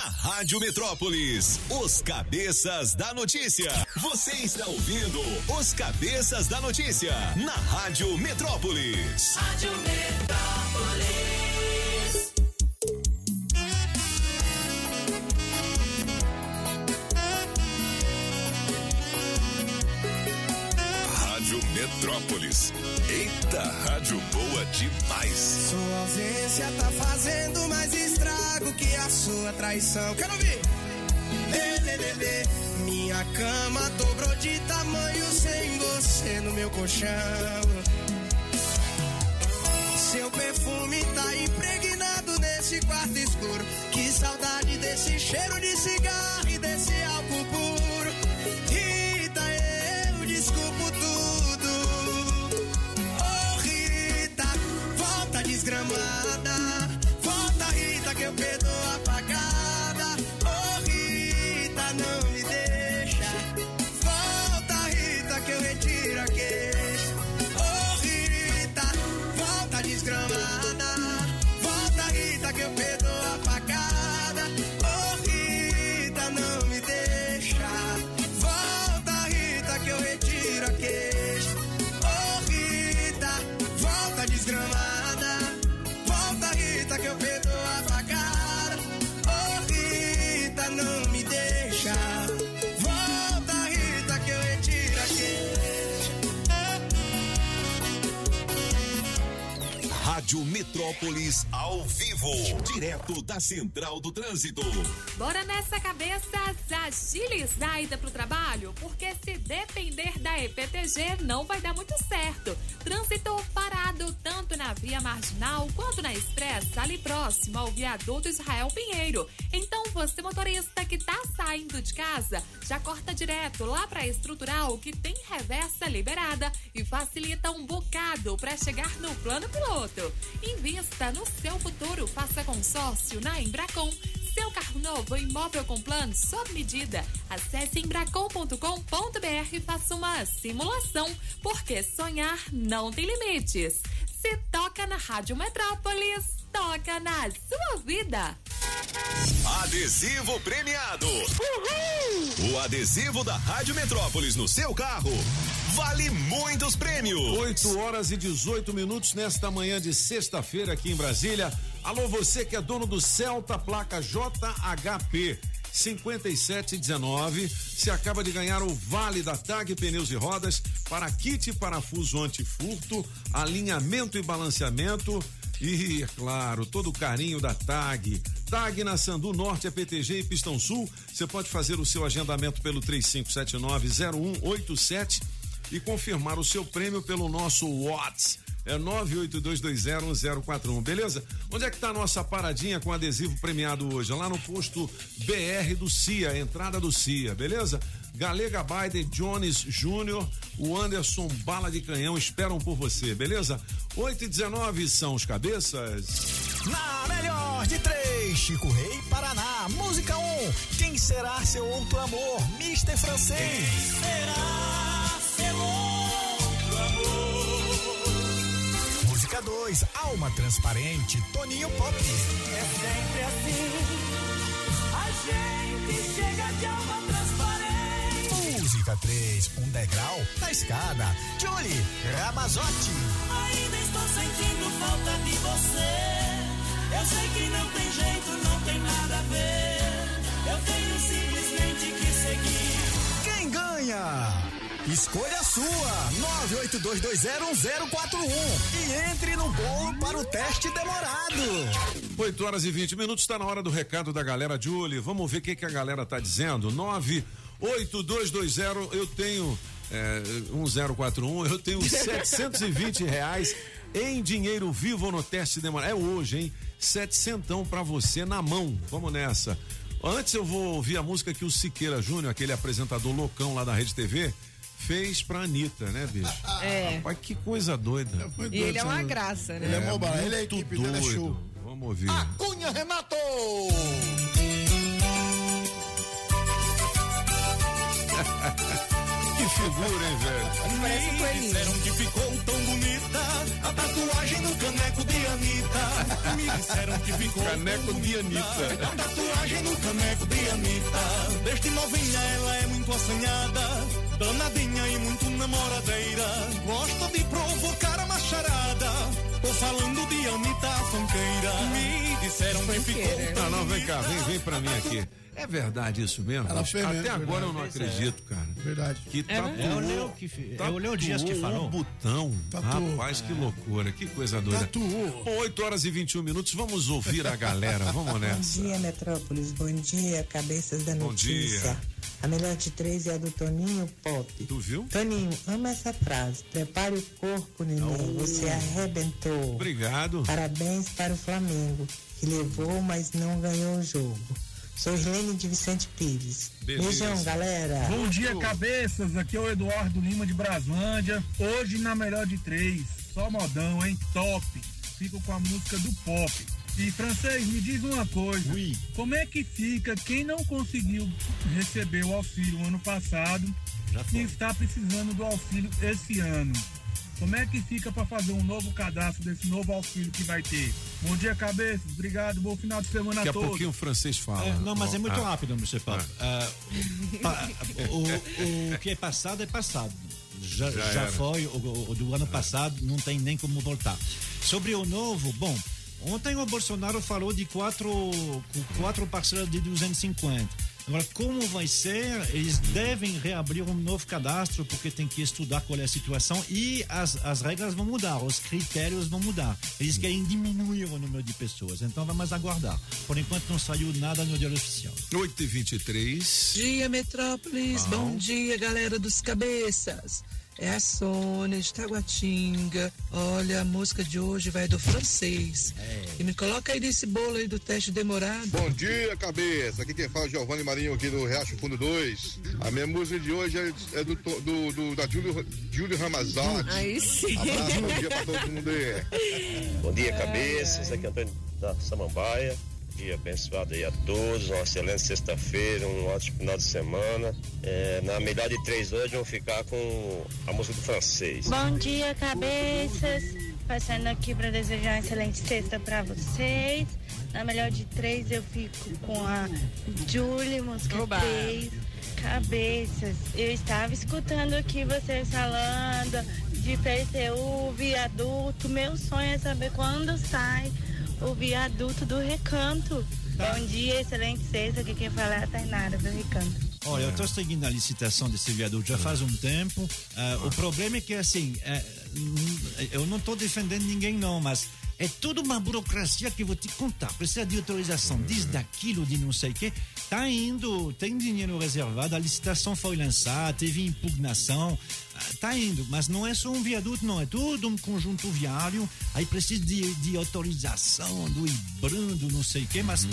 Rádio Metrópolis, os cabeças da notícia. Você está ouvindo os cabeças da notícia na Rádio Metrópolis. Rádio Metrópolis. Metrópolis. Eita, rádio boa demais. Sua ausência tá fazendo mais estrago que a sua traição. Quero ouvir! Lê, lê, lê, lê. Minha cama dobrou de tamanho sem você no meu colchão. Seu perfume tá impregnado nesse quarto escuro. Que saudade desse cheiro de cigarro Rádio Metrópolis ao vivo, direto da Central do Trânsito. Bora nessa cabeça agilizar a ida pro trabalho, porque se depender da EPTG não vai dar muito certo. Trânsito parado tanto na via marginal quanto na expressa, ali próximo ao viaduto Israel Pinheiro. Então você motorista que tá saindo de casa, já corta direto lá pra estrutural que tem reversa liberada e facilita um bocado para chegar no plano piloto. Invista no seu futuro, faça consórcio na Embracon. Seu carro novo, imóvel com plano sob medida. Acesse embracon.com.br e faça uma simulação, porque sonhar não tem limites. Se toca na Rádio Metrópolis, toca na sua vida. Adesivo premiado. O adesivo da Rádio Metrópolis no seu carro vale muitos prêmios. 8 horas e 18 minutos nesta manhã de sexta-feira aqui em Brasília. Alô, você que é dono do Celta, placa JHP. 5719. Se acaba de ganhar o Vale da TAG Pneus e Rodas para kit parafuso antifurto, alinhamento e balanceamento. E, é claro, todo o carinho da TAG. TAG na Sandu Norte, é PTG e Pistão Sul. Você pode fazer o seu agendamento pelo 3579-0187 e confirmar o seu prêmio pelo nosso WhatsApp. É 982201041, beleza? Onde é que tá a nossa paradinha com adesivo premiado hoje? Lá no posto BR do CIA, entrada do CIA, beleza? Galega Biden, Jones Júnior, o Anderson Bala de Canhão esperam por você, beleza? 8 e 19 são os cabeças. Na melhor de três, Chico Rei, Paraná. Música 1, um, quem será seu outro amor? Mister Francês. Quem será 2, Alma Transparente, Toninho Pop. É sempre assim, a gente chega de alma transparente. Música 3, Um Degrau na Escada, Julie Ramazotti. Ainda estou sentindo falta de você. Eu sei que não tem jeito, não tem nada a ver. Eu tenho simplesmente que seguir. Quem ganha? Escolha a sua, 982201041 e entre no bolo para o teste demorado. 8 horas e 20 minutos, está na hora do recado da galera, Julie. Vamos ver o que, que a galera tá dizendo. 98220, eu tenho é, 1041, eu tenho 720 reais em dinheiro vivo no teste demorado. É hoje, hein? 700 para você na mão. Vamos nessa. Antes eu vou ouvir a música que o Siqueira Júnior, aquele apresentador loucão lá da Rede TV, fez pra Anitta, né, bicho? É. Rapaz, que coisa doida. E ele é uma graça, né? Ele é mobile, ele é equipe, ele é doido. show. Vamos ouvir. Cunha Renato! que figura, hein, velho? Parece coelhinho. Disseram que ficou tão bonita a tatuagem no caneco de Anitta. Me disseram que ficou Caneco tão de Anitta. A tatuagem no caneco de Anitta. Desde novinha ela é muito assanhada, danadinha e muito namoradeira. Gosta de provocar a macharada. Tô falando de Anitta Fanqueira. Me disseram que ficou Não, não, vem cá, vem, vem pra mim aqui. É verdade isso mesmo? Ela fez Até mesmo, agora eu não verdade. acredito, cara. Verdade. Que É, tatuou, é o Leo que fe- é o Leo Dias que tatuou falou. um botão. Tatuou. Rapaz, que loucura, que coisa doida. Tatuou. Bom, 8 horas e 21 minutos, vamos ouvir a galera, vamos Bom nessa. dia, Metrópolis. Bom dia, cabeças da Bom notícia. dia. A melhor de três é a do Toninho Pop. Tu viu? Toninho, ama essa frase. Prepare o corpo, neném. Você arrebentou. Obrigado. Parabéns para o Flamengo, que levou, mas não ganhou o jogo. Sou Irlene de Vicente Pires. Beleza. Beijão, galera. Bom dia, cabeças. Aqui é o Eduardo Lima de Braslândia. Hoje na melhor de três. Só modão, hein? Top. Fico com a música do pop. E francês, me diz uma coisa. Como é que fica quem não conseguiu receber o auxílio ano passado e está precisando do auxílio esse ano? Como é que fica para fazer um novo cadastro desse novo auxílio que vai ter? Bom dia, cabeças. Obrigado. Bom final de semana Daqui a a todos. pouquinho o francês fala. É, não, mas é muito Ah. rápido, Mr. Pop. Ah, pa- o, o que é passado é passado. Já, Já já foi, o, o do ano passado não tem nem como voltar. Sobre o novo, bom, ontem o Bolsonaro falou de quatro, quatro parcelas de 250. Agora, como vai ser? Eles devem reabrir um novo cadastro, porque tem que estudar qual é a situação e as, as regras vão mudar, os critérios vão mudar. Eles querem diminuir o número de pessoas, então vamos aguardar. Por enquanto não saiu nada no diário oficial. 8 e 23 Dia Metrópolis, bom dia galera dos cabeças. É a Sônia de Taguatinga. Olha, a música de hoje vai do francês. E me coloca aí nesse bolo aí do teste demorado. Bom dia, cabeça. Aqui quem fala é o Giovanni Marinho aqui do Riacho Fundo 2. A minha música de hoje é, é do, do, do- da Júlio, Júlio Ramazotti. Aí sim. Abraço, bom dia pra todo mundo aí. Bom dia, cabeças. Aqui é Antônio da Samambaia. Dia abençoado aí a todos. Uma excelente sexta-feira, um ótimo final de semana. É, na melhor de três hoje, vamos ficar com a música do francês. Bom dia, cabeças. Passando aqui para desejar uma excelente sexta para vocês. Na melhor de três, eu fico com a Julie, música Oba. 3. Cabeças, eu estava escutando aqui vocês falando de PTU, viaduto. Meu sonho é saber quando sai o viaduto do recanto. Bom dia, excelente sexta. Aqui quem fala é a Tainara do recanto. Olha, eu estou seguindo a licitação desse viaduto já faz um tempo. Ah, o problema é que, assim, é, hum, eu não estou defendendo ninguém, não, mas é toda uma burocracia que eu vou te contar. Precisa de autorização, diz daquilo, de não sei o quê. Tá indo, tem dinheiro reservado, a licitação foi lançada, teve impugnação, tá indo, mas não é só um viaduto, não, é todo um conjunto viário, aí precisa de, de autorização do IBRAM, do não sei o quê, mas.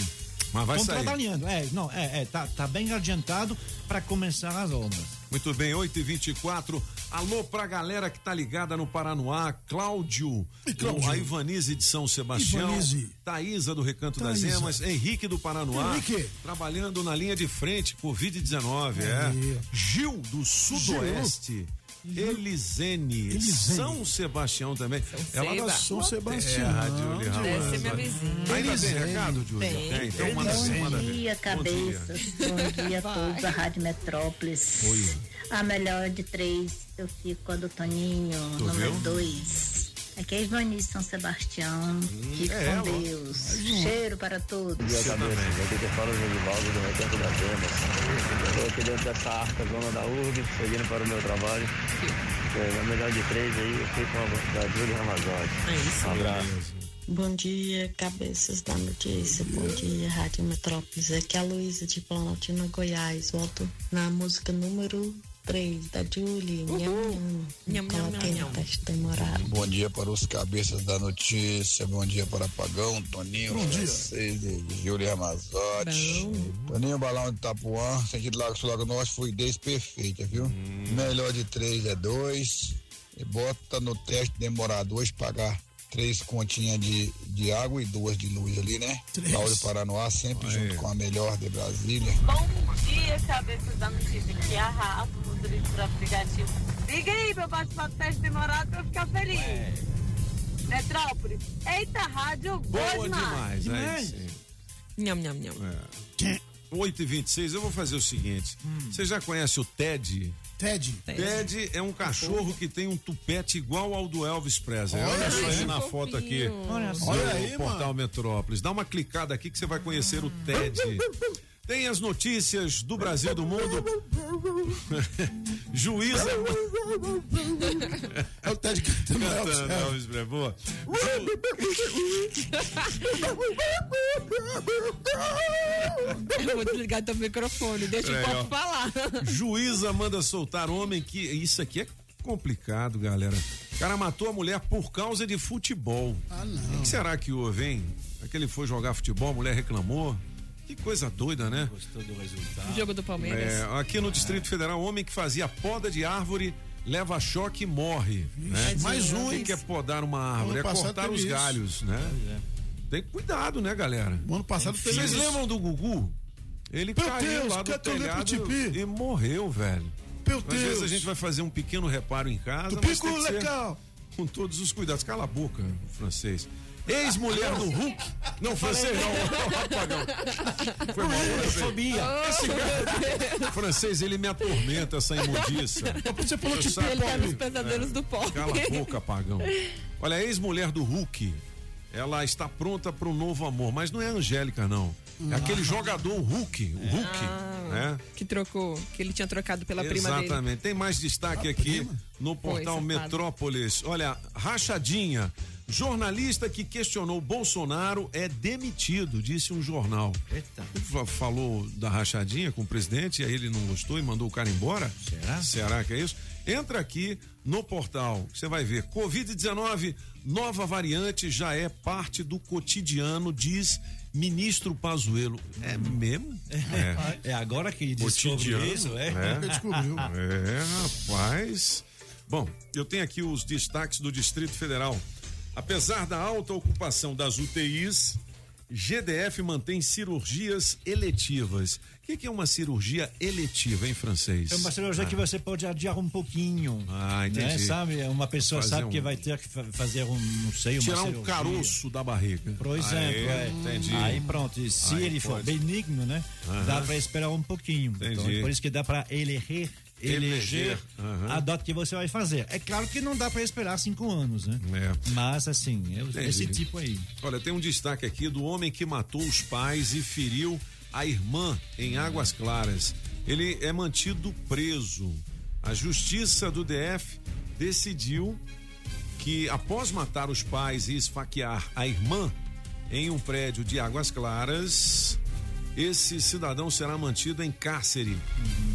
Mas vai Estão sair. trabalhando, é, não, é, é tá, tá bem adiantado para começar as obras. Muito bem, 8 e 24 Alô pra galera que tá ligada no Paranoá, Cláudio, Cláudio? a Ivanise de São Sebastião, Ivanise. Thaísa do Recanto das Thaísa. Emas, Henrique do Paranoá, Henrique. trabalhando na linha de frente, Covid-19, é. Aí. Gil do Sudoeste. Elisene, São Sebastião também. Ela Seba. da São sua Sebastião. Deve ser minha vizinha. Ainda tem Elisene. recado, Júlia? Tem. Tem, então manda Bom dia, cabeças. Bom dia a todos da Rádio Metrópolis. Oi. A melhor de três, eu fico com a do Toninho, Tu número viu? dois. Aqui é Ivanice São Sebastião. Fique é com ela. Deus. Cheiro para todos. Bom dia, cabeça. Aqui quem fala é o Genivaldo do Recanto das Emas. Estou aqui dentro dessa arca zona da URB, seguindo para o meu trabalho. É, na melhor de três aí, eu fico com a da Júlia Ramazotti. É isso. Um abraço. Bom dia, cabeças da notícia. Bom dia, Rádio Metrópolis. Aqui é a Luísa de Planaltina, Goiás. Volto na música número 3 da Julie. Nham, nham. No teste demorado. Bom dia para os cabeças da notícia, bom dia para Pagão, Toninho, Bom dia. francês e Júlia Ramazotti. Toninho Balão de Itapuã, sentido Lago Sul Lago Norte, fluidez perfeita, viu? Melhor de três é dois. E bota no teste demorado hoje pagar três continhas de, de água e duas de luz ali, né? Paulo Paranoá, sempre junto com a melhor de Brasília. Bom dia, cabeças da notícia. Aqui é a Rafa, motorista do aplicativo. Liga aí pra eu participar do teste demorado pra eu ficar feliz. Metrópolis. Eita, rádio boa, Boa demais, demais. é isso. aí. Nham, nham, nham. É. 8 e 26 eu vou fazer o seguinte. Você já conhece o Ted? Ted. Ted é um cachorro que tem um tupete igual ao do Elvis Presley. Olha Olha, aí, só aí na fofinho. foto aqui. Olha. Olha aí, Portal Metrópolis. Dá uma clicada aqui que você vai conhecer o Ted. Tem as notícias do Brasil e do mundo. Juíza. É o Ted cantando Elvis. Elvis. Eu vou desligar teu microfone, deixa Peraí, o povo falar. Juíza manda soltar homem que. Isso aqui é complicado, galera. O cara matou a mulher por causa de futebol. Ah, O que será que houve, hein? É que ele foi jogar futebol, a mulher reclamou. Que coisa doida, né? Gostou do resultado. Jogo do Palmeiras. É, aqui no Distrito Federal, homem que fazia poda de árvore leva choque e morre. né? mais um, O que é podar uma árvore? É cortar os isso. galhos, né? Tem cuidado, né, galera? O ano passado teve Vocês isso. lembram do Gugu? Ele Meu caiu Deus, lá do telhado e morreu, velho. Meu Às vezes a gente vai fazer um pequeno reparo em casa, Tupico mas tem que ser legal. com todos os cuidados. Cala a boca, francês. Ex-mulher do Hulk. Não, francês não, apagão. Foi mal. Fobia. Esse cara, francês, ele me atormenta, essa imundiça. Você falou sabe- Ele tá nos pesadelos do pó. Cala a boca, apagão. Olha, a ex-mulher do Hulk ela está pronta para um novo amor, mas não é a Angélica, não. É aquele jogador, o Hulk, o Hulk, Ah, né? Que trocou, que ele tinha trocado pela prima dele. Exatamente. Tem mais destaque aqui no portal safado. Metrópolis. Olha, rachadinha. Jornalista que questionou Bolsonaro é demitido, disse um jornal. Eita. Fa- Falou da rachadinha com o presidente, e aí ele não gostou e mandou o cara embora? Será? Será que é isso? Entra aqui no portal, você vai ver. Covid-19, nova variante já é parte do cotidiano, diz ministro Pazuello. É mesmo? É agora que ele descobre Cotidiano, isso, é? Ele descobriu. É, rapaz. Bom, eu tenho aqui os destaques do Distrito Federal. Apesar da alta ocupação das UTIs, GDF mantém cirurgias eletivas. O que, que é uma cirurgia eletiva em francês? É uma cirurgia que você pode adiar um pouquinho. Ah, entendi. Né? Sabe, uma pessoa Fazer sabe que um- vai ter que fa- fazer um, não sei, uma Tirar um cirurgia. caroço da barriga. Por exemplo, Aí, é. entendi. Aí pronto, e se Aí ele for pode. benigno, né? Aham. Dá para esperar um pouquinho. Então, Entendi. é por isso que dá para eleger, eleger Eleger, aham. a dota que você vai fazer. É claro que não dá para esperar cinco anos, né? Mas assim, é esse tipo aí. Olha, tem um destaque aqui do homem que matou os pais e feriu a irmã em Águas Claras. Ele é mantido preso. A justiça do DF decidiu que após matar os pais e esfaquear a irmã em um prédio de Águas Claras, esse cidadão será mantido em cárcere.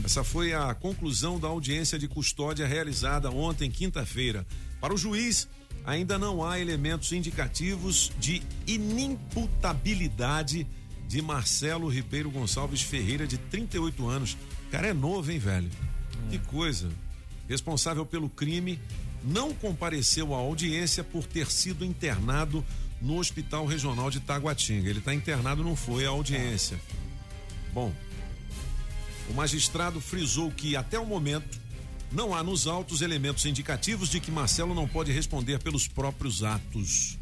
Essa foi a conclusão da audiência de custódia realizada ontem, quinta-feira. Para o juiz, ainda não há elementos indicativos de inimputabilidade de Marcelo Ribeiro Gonçalves Ferreira, de 38 anos. Cara, é novo, hein, velho? Que coisa. Responsável pelo crime, não compareceu à audiência por ter sido internado no Hospital Regional de Taguatinga. Ele está internado, não foi à audiência. Bom, o magistrado frisou que até o momento não há nos autos elementos indicativos de que Marcelo não pode responder pelos próprios atos.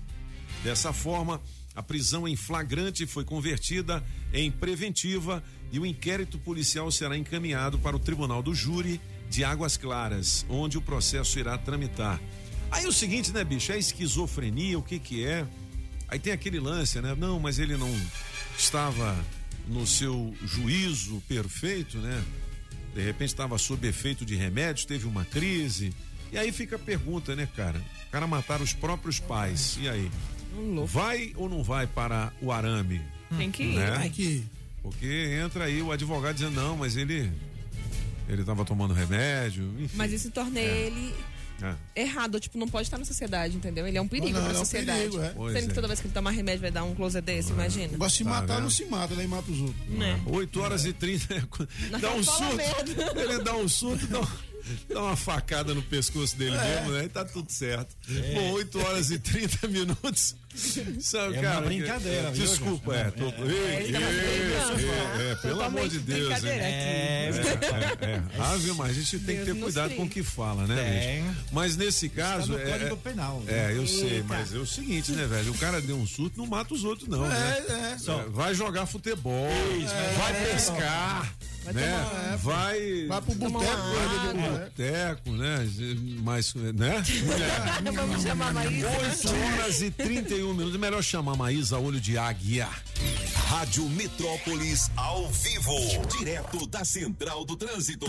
Dessa forma, a prisão em flagrante foi convertida em preventiva e o inquérito policial será encaminhado para o Tribunal do Júri de Águas Claras, onde o processo irá tramitar. Aí o seguinte, né, bicho? É esquizofrenia, o que que é? Aí tem aquele lance, né? Não, mas ele não estava no seu juízo perfeito, né? De repente estava sob efeito de remédios, teve uma crise. E aí fica a pergunta, né, cara? O cara mataram os próprios pais. E aí? Vai ou não vai para o arame? Tem que ir. Né? Tem que ir. Porque entra aí o advogado dizendo, não, mas ele. Ele estava tomando remédio, enfim. Mas isso torna É. ele É. errado, tipo, não pode estar na sociedade, entendeu? Ele é um perigo Não, pra é um sociedade. perigo, é. Sendo que é. toda vez que ele tomar remédio vai dar um closet desse, imagina. Gosta de Tá matar, vendo? não se mata, né? E mata os outros. Né? 8 horas e 30. dá um surto. mesmo. Ele dá um surto, dá, um- dá uma facada no pescoço dele É. mesmo, né? E tá tudo certo. É. Bom, 8 horas e 30 minutos. Sabe, É cara, uma brincadeira, viu, Desculpa, é. tô- É, Ele tá é, né? é, pelo amor de Deus, É. É, é, é. Ave, mas a gente tem que ter cuidado com o que fala, né, bicho? Mas nesse caso. no é, Código é- Penal, né? É, eu sei, mas é o seguinte, né, velho? O cara deu um surto, não mata os outros, não, né? É, é. É, Vai jogar futebol, vai pescar, Vai né? tomar- vai. Vai pro Tomar boteco, né? Boteco. Né? Mas, né? Vamos chamar a Maísa. 8 horas e 31 minutos. É melhor chamar a Maísa Olho de Águia. Rádio Metrópolis ao vivo, direto da Central do Trânsito.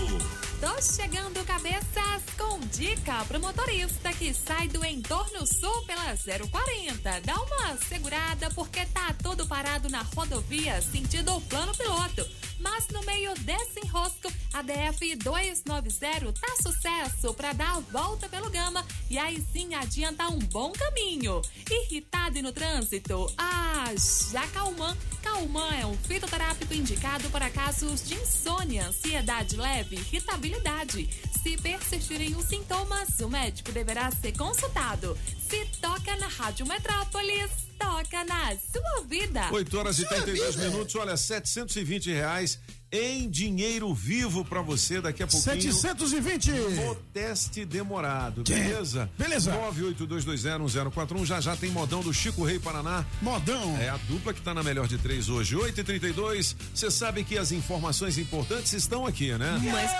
Tô chegando cabeças com dica pro motorista que sai do entorno sul pela 040. Dá uma segurada porque tá todo parado na rodovia sentido o plano piloto. Mas no meio desse enrosco, a DF 290 tá sucesso pra dar a volta pelo Gama e aí sim adianta um bom caminho. Irritado e no trânsito? Ah, já Calman. Calman é um fitoterápico indicado para casos de insônia, ansiedade leve, irritabilidade. Se persistirem os sintomas, o médico deverá ser consultado. Se toca na Rádio Metrópolis, toca na sua vida. 8 horas e 32 minutos. Olha, 720 reais em dinheiro vivo pra você daqui a pouquinho. 720. No teste demorado, beleza? Beleza. 982201041. Já já tem modão do Chico Rei Paraná. Modão. É a dupla que tá na melhor de três hoje. 8h32. Você sabe que as informações importantes estão aqui, né? Mas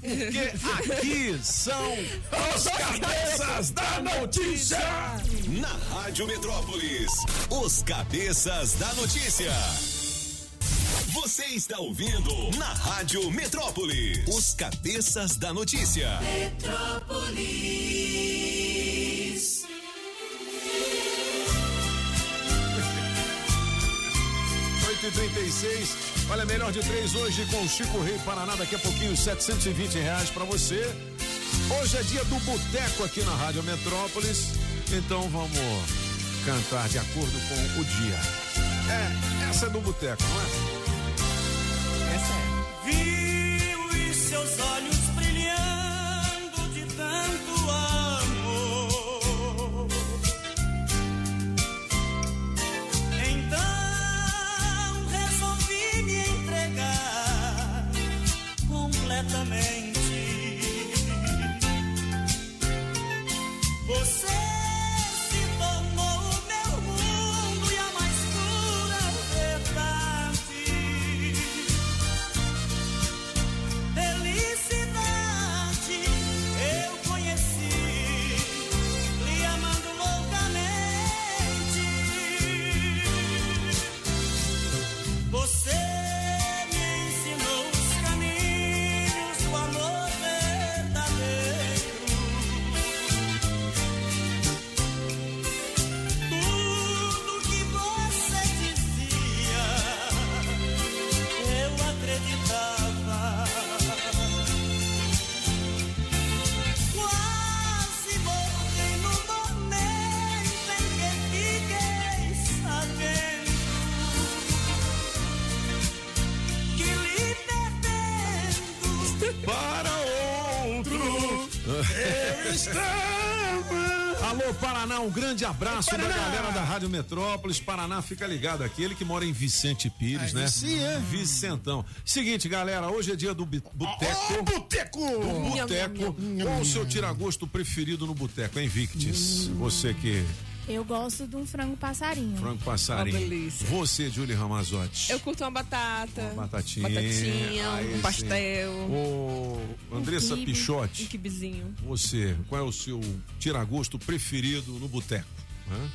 Porque aqui são os cabeças da notícia. Na Rádio Metrópolis, os cabeças da notícia. Você está ouvindo na Rádio Metrópolis, os cabeças da notícia. Metrópolis. Oito e trinta e seis. Olha, melhor de três hoje com o Chico Rei Paraná. Daqui a pouquinho, 720 reais pra você. Hoje é dia do boteco aqui na Rádio Metrópolis. Então vamos cantar de acordo com o dia. É, essa é do boteco, não é? Essa é. Vi os seus olhos um grande abraço da galera da Rádio Metrópolis. Paraná, fica ligado aqui. Ele que mora em Vicente Pires, né? Vici, é? Vicentão. Seguinte, galera, hoje é dia do boteco. boteco! Do boteco. Qual o seu tiragosto preferido no boteco, hein, Victis? Você que. Eu gosto de um frango passarinho. Franco Passarinho. Uma delícia. Você, Julie Ramazotti. Eu curto uma batata. Uma batatinha. Batatinha, Aí um sim. pastel. Ô, Andressa quibe, Pichotti. Um quibezinho. Você, qual é o seu tiragosto preferido no boteco? Hã?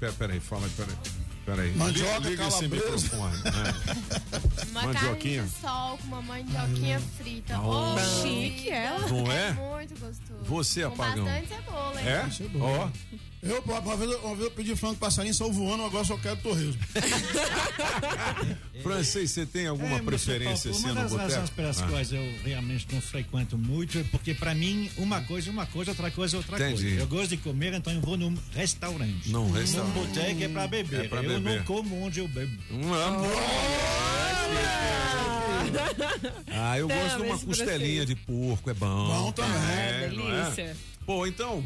Pera, pera aí, fala, pera aí. Pera aí. Mandioca, liga, liga esse calabresa. microfone. né? Uma Mandioquinha. carne de sol com uma mandioquinha frita. Oh. Oh, chique ela. Não é? É muito gostoso. Você, Com apagão. bastante cebola, hein? É? Ó. Eu, uma vez, uma vez eu pedi frango passarinho, saiu voando, agora só quero torresmo. Francês, você tem alguma É, preferência Paulo, assim Uma no das boteco? razões pelas Ah. quais eu realmente não frequento muito é porque para mim uma coisa é uma coisa, outra coisa é outra Entendi. coisa. Eu gosto de comer, então eu vou num restaurante. Num restaurante. Num boteco é para beber. É pra eu beber. não como onde eu bebo. Um amor. Ah, eu gosto de uma costelinha de porco, é bom. Bom também. É, Ah, é? delícia. Pô, então,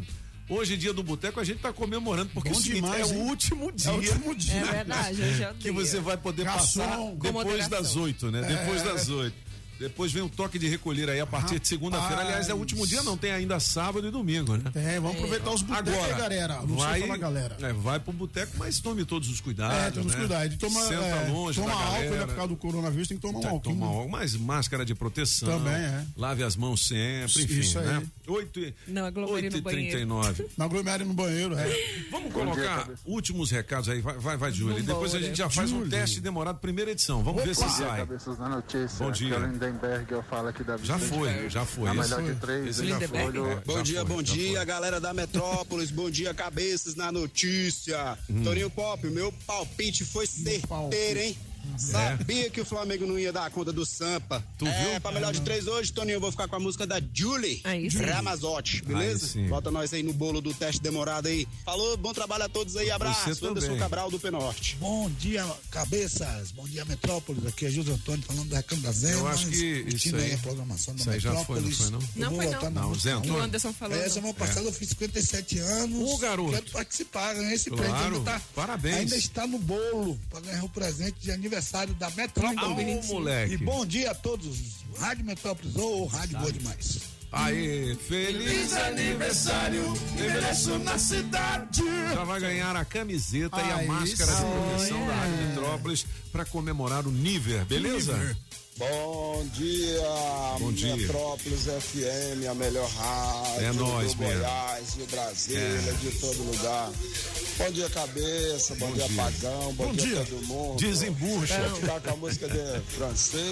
hoje dia do boteco a gente tá comemorando porque Bom é o seguinte, demais, é o último dia. É o último dia. É verdade, hoje é o que dia. você vai poder Garçom, passar depois das oito, né? Depois É. das oito. Depois vem o toque de recolher aí a partir de segunda-feira. Aliás, é o último dia, não tem ainda sábado e domingo, né? É, vamos aproveitar os botecos Agora, aí, galera. Não vai, sei falar, galera. É, vai pro boteco, mas tome todos os cuidados. É, temos né? cuidado. Toma, Senta é, longe toma da álcool, galera. né, por causa do coronavírus, tem que tomar um que álcool. tomar né? álcool, mas máscara de proteção. Também, é. Lave as mãos sempre, enfim, Isso aí. né? 8 e, Não, aglomere 8 no e banheiro. 39. Na aglomerada no banheiro, é. Vamos colocar últimos recados aí. Vai, vai, vai Júlio. Depois a gente já faz um teste demorado, primeira edição. Vamos ver se sai. Cabeças da notícia. Bom dia. É Lindenberg, eu falo aqui da Já Vicente foi, Pérez. já foi. A melhor foi. de três, já já foi. foi. É, Bom já dia, foi, bom já dia, foi. galera da Metrópolis. bom dia, cabeças na notícia. Hum. Toninho Pop, o meu palpite foi certeiro, hein? Sabia que o Flamengo não ia dar conta do Sampa. Tu é, viu? pra melhor de três hoje, Toninho, eu vou ficar com a música da Julie Aí sim. Ramazotti, beleza? Aí. Bota nós aí no bolo do teste demorado aí. Falou, bom trabalho a todos aí, abraço. Anderson. Cabral do Penorte. Bom dia, cabeças. Bom dia, Metrópolis. Aqui é José Antônio falando da Câmara Zé. Eu acho que isso aí- a programação da isso aí já foi, não Metrópolis. foi, não? Não foi, não. Não, Zé. Antônio. O Anderson falou. É, semana passada eu fiz 57 anos. Ô, garoto. Quero participar, ganhar esse Claro, presente. Ainda, tá, parabéns. ainda está no bolo para ganhar o presente de aniversário da Metrópolis. Ô, moleque. E bom dia a todos. Rádio Metrópolis ou Rádio Boa Demais. Aê, feliz aniversário, envelheço na cidade. Já vai ganhar a camiseta e a Aí máscara de proteção da Rádio Metrópolis para comemorar o Niver, beleza? Niver. Bom dia, Bom dia. Metrópolis FM, a melhor rádio É nóis do mesmo. Goiás, de Brasília, É. de todo lugar. Bom dia, cabeça, bom, dia, Pagão, bom, Bom dia, dia. todo mundo. Desembucha. Vou ficar com a música de francês.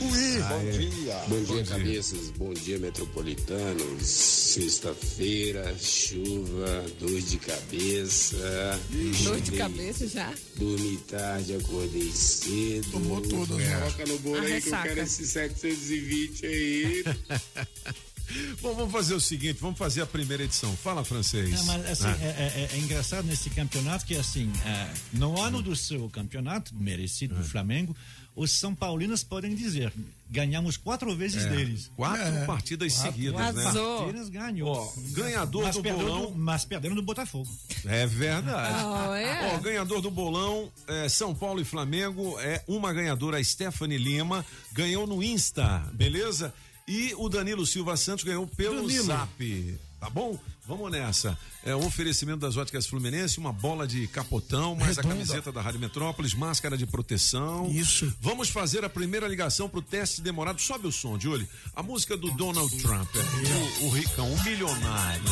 Ui. Bom Aê. dia. Bom dia, cabeças. Bom dia, metropolitanos. Sexta-feira, chuva, dor de cabeça. Dor de cabeça já? Dormi tarde, acordei cedo. Tomou tudo, né? É. Coloca no bolo A aí que eu ressaca. quero esse 720 aí. Bom, vamos fazer o seguinte, vamos fazer a primeira edição. Fala francês. Não, mas assim, Ah. é, é- é engraçado nesse campeonato que assim, é, no ano do seu campeonato, merecido É. do Flamengo, os São Paulinos podem dizer, ganhamos quatro vezes É, deles. quatro partidas seguidas, né? Quatro partidas ganhou. Ó, ganhador mas do bolão. do- mas perdendo do Botafogo. É verdade. É? Ó, ganhador do bolão, é, São Paulo e Flamengo, é uma ganhadora, a Stephanie Lima, ganhou no Insta, beleza? E o Danilo Silva Santos ganhou pelo Danilo. Zap. Tá bom? Vamos nessa. É o oferecimento das óticas Fluminense, uma bola de capotão, mais a Redonda. camiseta da Rádio Metrópolis, máscara de proteção. Isso. Vamos fazer a primeira ligação pro teste demorado. Sobe o som, Julie. A música do Donald Trump. é, o, o ricão, o milionário.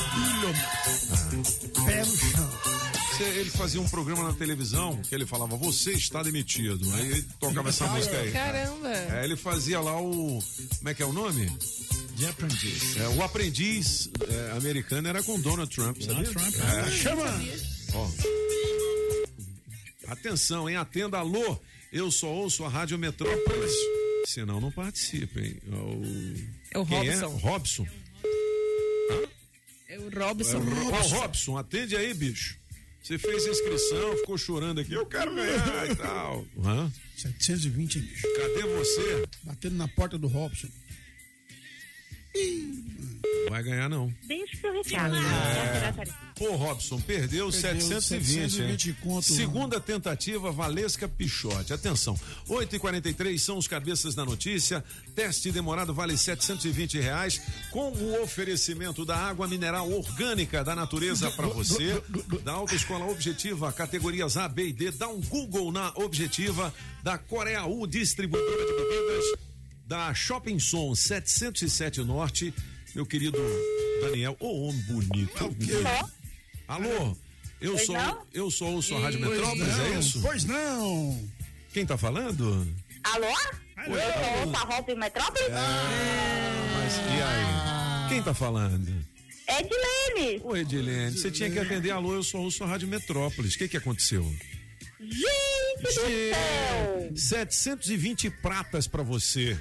Pé no chão. Cê- Ele fazia um programa na televisão que ele falava, você está demitido. Aí ele tocava essa música aí. Caramba. É, ele fazia lá o. Como é que é o nome? The Apprentice. É, o aprendiz é, americano era com Donald Trump, sabia? Trump. É. Chama. Ó. Atenção, hein? Atenda, alô. Eu só ouço a Rádio Metrópolis. Senão não participa, hein? É o Quem Robson. Robson. É o Robson. É o Robson. Robson, atende aí, bicho. Você fez a inscrição, ficou chorando aqui. Eu quero ganhar e tal. Hã? 720, hein, bicho. Cadê você? Batendo na porta do Robson. Vai ganhar, não. Deixa que eu recado. É. Pô, Robson, perdeu, Perdeu 720. 720 hein? conto, Segunda tentativa, Valesca Pichote. Atenção, 8h43 são os cabeças da notícia. Teste demorado vale 720 reais. Com o oferecimento da água mineral orgânica da natureza para você. Da Autoescola Objetiva, categorias A, B e D. Dá um Google na Objetiva. Da Coreia U, distribuidora de bebidas da Shopping Som 707 Norte, meu querido Daniel, ô homem bonito. Alô, eu Pois sou não? eu sou ouço a Rádio Pois Metrópolis, não, é isso? Pois não. Quem tá falando? Alô? Alô? Eu sou a Rosa Metrópole? Mas e aí? Quem tá falando? Edilene. Ô Edilene, você tinha que atender alô, eu sou ouço a Rádio Metrópolis. O que que aconteceu? Gente do céu. 720 pratas pra você.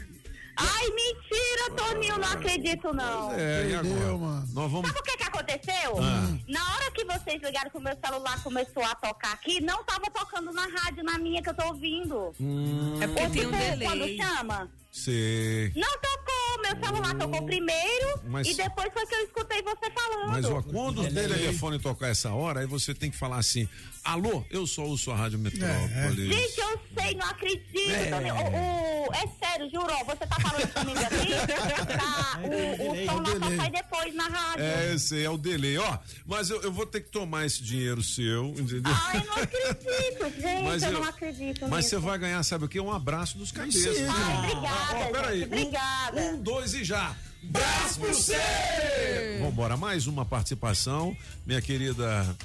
Ai, mentira, Toninho, não acredito não. É, e agora? Nós vamos Sabe o que que aconteceu? Ah. Na hora que vocês ligaram que o meu celular começou a tocar aqui, não tava tocando na rádio, na minha que eu tô ouvindo. Hum, É porque tem um delay. Quando chama? Sei. Não tocou, meu celular tocou primeiro Mas- e depois foi que eu escutei você falando. Mas ó, quando o telefone tocar essa hora, aí você tem que falar assim: alô, eu sou ouço a Rádio Metrópolis. Gente, eu sei, não acredito, É. O, o- é sério, juro, ó, você tá falando comigo aqui? Tá, o, o som não só sai depois na rádio. É, esse é o delay, ó. Mas eu, eu vou ter que tomar esse dinheiro seu, entendeu? Ai, não acredito, gente, Mas eu, eu- não acredito Mas você vai ganhar, sabe o quê? Um abraço dos cabeças. Ai, obrigada, Ó, peraí. gente, obrigada. Um, um, dois e já. Braço pro você! Vambora, mais uma participação, minha querida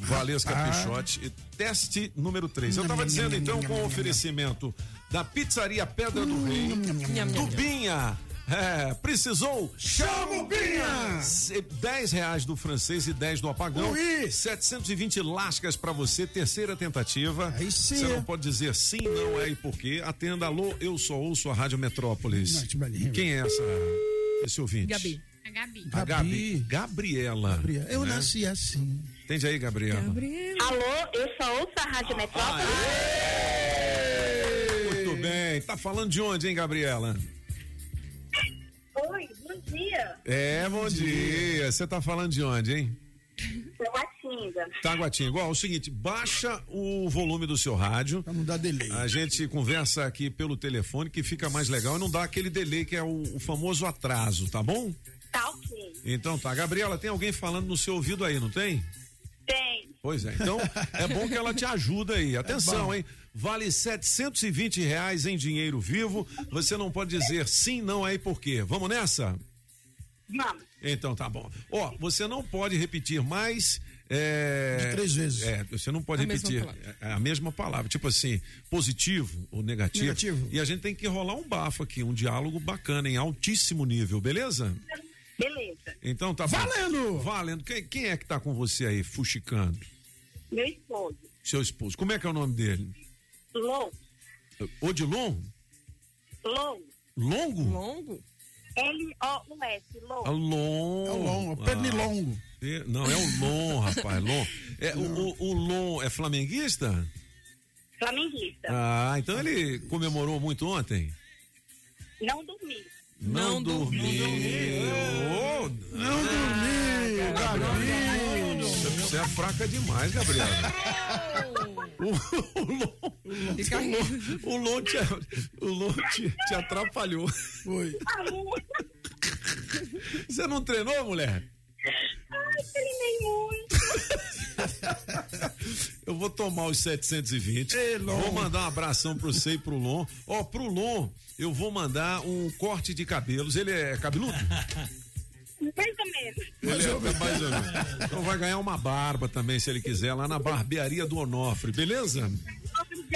Valesca Ah. Pichote. E Teste número 3. Eu tava dizendo então com o oferecimento da Pizzaria Pedra do Rei, do Binha. É, precisou? Chama o Binha! Se- 10 reais do francês e 10 do apagão. 720 lascas pra você, terceira tentativa. Aí sim. Você não pode dizer sim, não é e por quê. Atenda, alô, eu só ouço a Rádio Metrópolis. Quem é essa, esse ouvinte? Gabi. A Gabi. A Gabi. Gabriela. Eu né? nasci assim. Entende aí, Gabriela? Alô, eu só ouço a Rádio Metrópole. Muito bem. Tá falando de onde, hein, Gabriela? Bom dia. É, bom dia. Você tá falando de onde, hein? Taguatinga. Taguatinga. Ó, é o seguinte, baixa o volume do seu rádio. Pra não dar delay. A gente conversa aqui pelo telefone que fica mais legal e não dá aquele delay que é o, o famoso atraso, tá bom? Tá ok. Então tá. Gabriela, tem alguém falando no seu ouvido aí, não tem? Tem. Pois é, então é bom que ela te ajuda aí. Atenção, bom. hein? Vale 720 reais em dinheiro vivo. Você não pode dizer sim, não aí por quê. Vamos nessa? Vamos. Então tá bom. Ó, você não pode repetir mais. É, De três vezes. É, você não pode A mesma repetir palavra. é, a mesma palavra. Tipo assim, positivo ou negativo. Negativo. E a gente tem que rolar um bafo aqui, um diálogo bacana, em altíssimo nível, beleza? Beleza. Então tá Valendo! bom. Valendo! Quem, quem é que tá com você aí, fuxicando? Meu esposo. Seu esposo. Como é que é o nome dele? Long. Odilon? Long. Longo? Longo? L-O-U-S. Long. É o Lon. É o Lon, é pernilongo. É, não, é o Lon, rapaz. Lon. É, o, o, o Lon é flamenguista? Flamenguista. Ah, então ele comemorou muito ontem? Não dormi. Não, dormiu. Ô, Não dormi, Gabriel. Você, você é fraca demais, Gabriela. O, o, Lon, o, Lon, o Lon te, o Lon te, te atrapalhou. Foi. Você não treinou, mulher? Ai, treinei muito. Eu vou tomar os 720. Vou mandar um abração pro você e pro Lon. Ó, pro Lon, eu vou mandar um corte de cabelos. Ele é cabeludo? Mais ou menos. Ele é mais ou menos. Então vai ganhar uma barba também, se ele quiser, lá na barbearia do Onofre, beleza?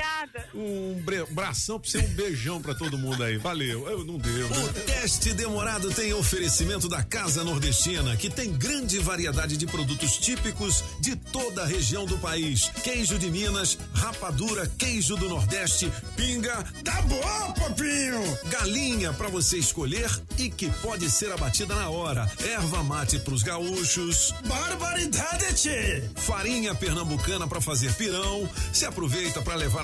Obrigada. Um bre- bração pra você, um beijão pra todo mundo aí. Valeu. Eu não deu. O teste demorado tem oferecimento da Casa Nordestina, que tem grande variedade de produtos típicos de toda a região do país. Queijo de Minas, rapadura, queijo do Nordeste, pinga. Tá bom, papinho. Galinha pra você escolher e que pode ser abatida na hora. Erva mate pros gaúchos. Barbaridade, tchê. Farinha pernambucana pra fazer pirão. Se aproveita pra levar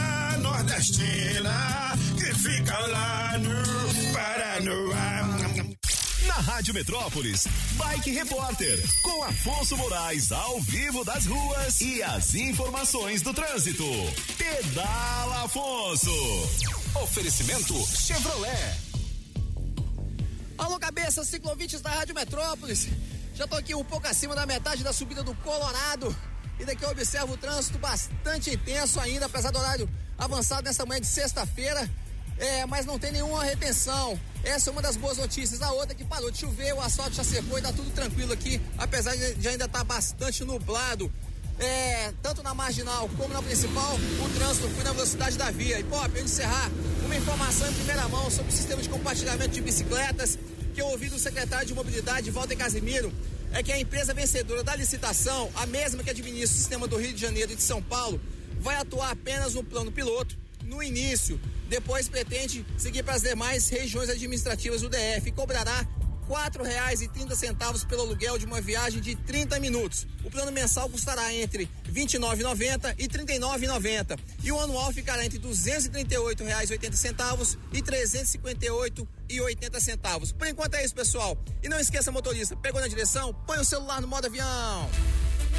nordestina que fica lá no Paranoá. Na Rádio Metrópolis, Bike Repórter, com Afonso Moraes ao vivo das ruas e as informações do trânsito. Pedala Afonso. Oferecimento Chevrolet. Alô, cabeça, ciclovintes da Rádio Metrópolis. Já tô aqui um pouco acima da metade da subida do Colorado. E daqui eu observo o trânsito bastante intenso ainda, apesar do horário avançado nessa manhã de sexta-feira. É, mas não tem nenhuma retenção. Essa é uma das boas notícias. A outra é que parou de chover, o asfalto já secou e tá tudo tranquilo aqui, apesar de ainda estar tá bastante nublado. É, tanto na marginal como na principal, o trânsito foi na velocidade da via. E, pra eu encerrar, uma informação em primeira mão sobre o sistema de compartilhamento de bicicletas que eu ouvi do secretário de Mobilidade, Walter Casimiro, é que a empresa vencedora da licitação, a mesma que administra o sistema do Rio de Janeiro e de São Paulo, vai atuar apenas no plano piloto, no início. Depois pretende seguir para as demais regiões administrativas do DF e cobrará R$ 4,30 pelo aluguel de uma viagem de 30 minutos. O plano mensal custará entre R$ 29,90 e R$ 39,90 e o anual ficará entre R$ 238,80 e R$ 358,80 centavos. Por enquanto é isso, pessoal. E não esqueça, motorista, pegou na direção, põe o celular no modo avião.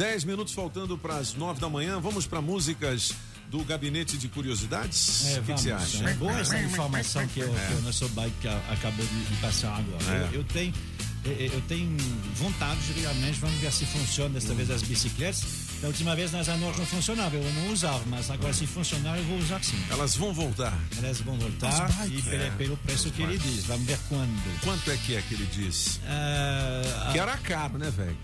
10 minutos faltando para as 9 da manhã. Vamos para músicas do Gabinete de Curiosidades? É, o que você acha? É boa essa informação que, eu, É. que o nosso bike acabou de, de passar agora. É. Eu, eu tenho, eu, tenho vontade, realmente, vamos ver se funciona desta vez as bicicletas. Da última vez nas anões não funcionava, eu não usava, mas agora se funcionar eu vou usar sim. Elas vão voltar. Elas vão voltar bikes. e pelo, É. pelo preço As que ele bikes. diz. Vamos ver quando. Quanto é que é que ele diz? Ah, que era caro, né, velho?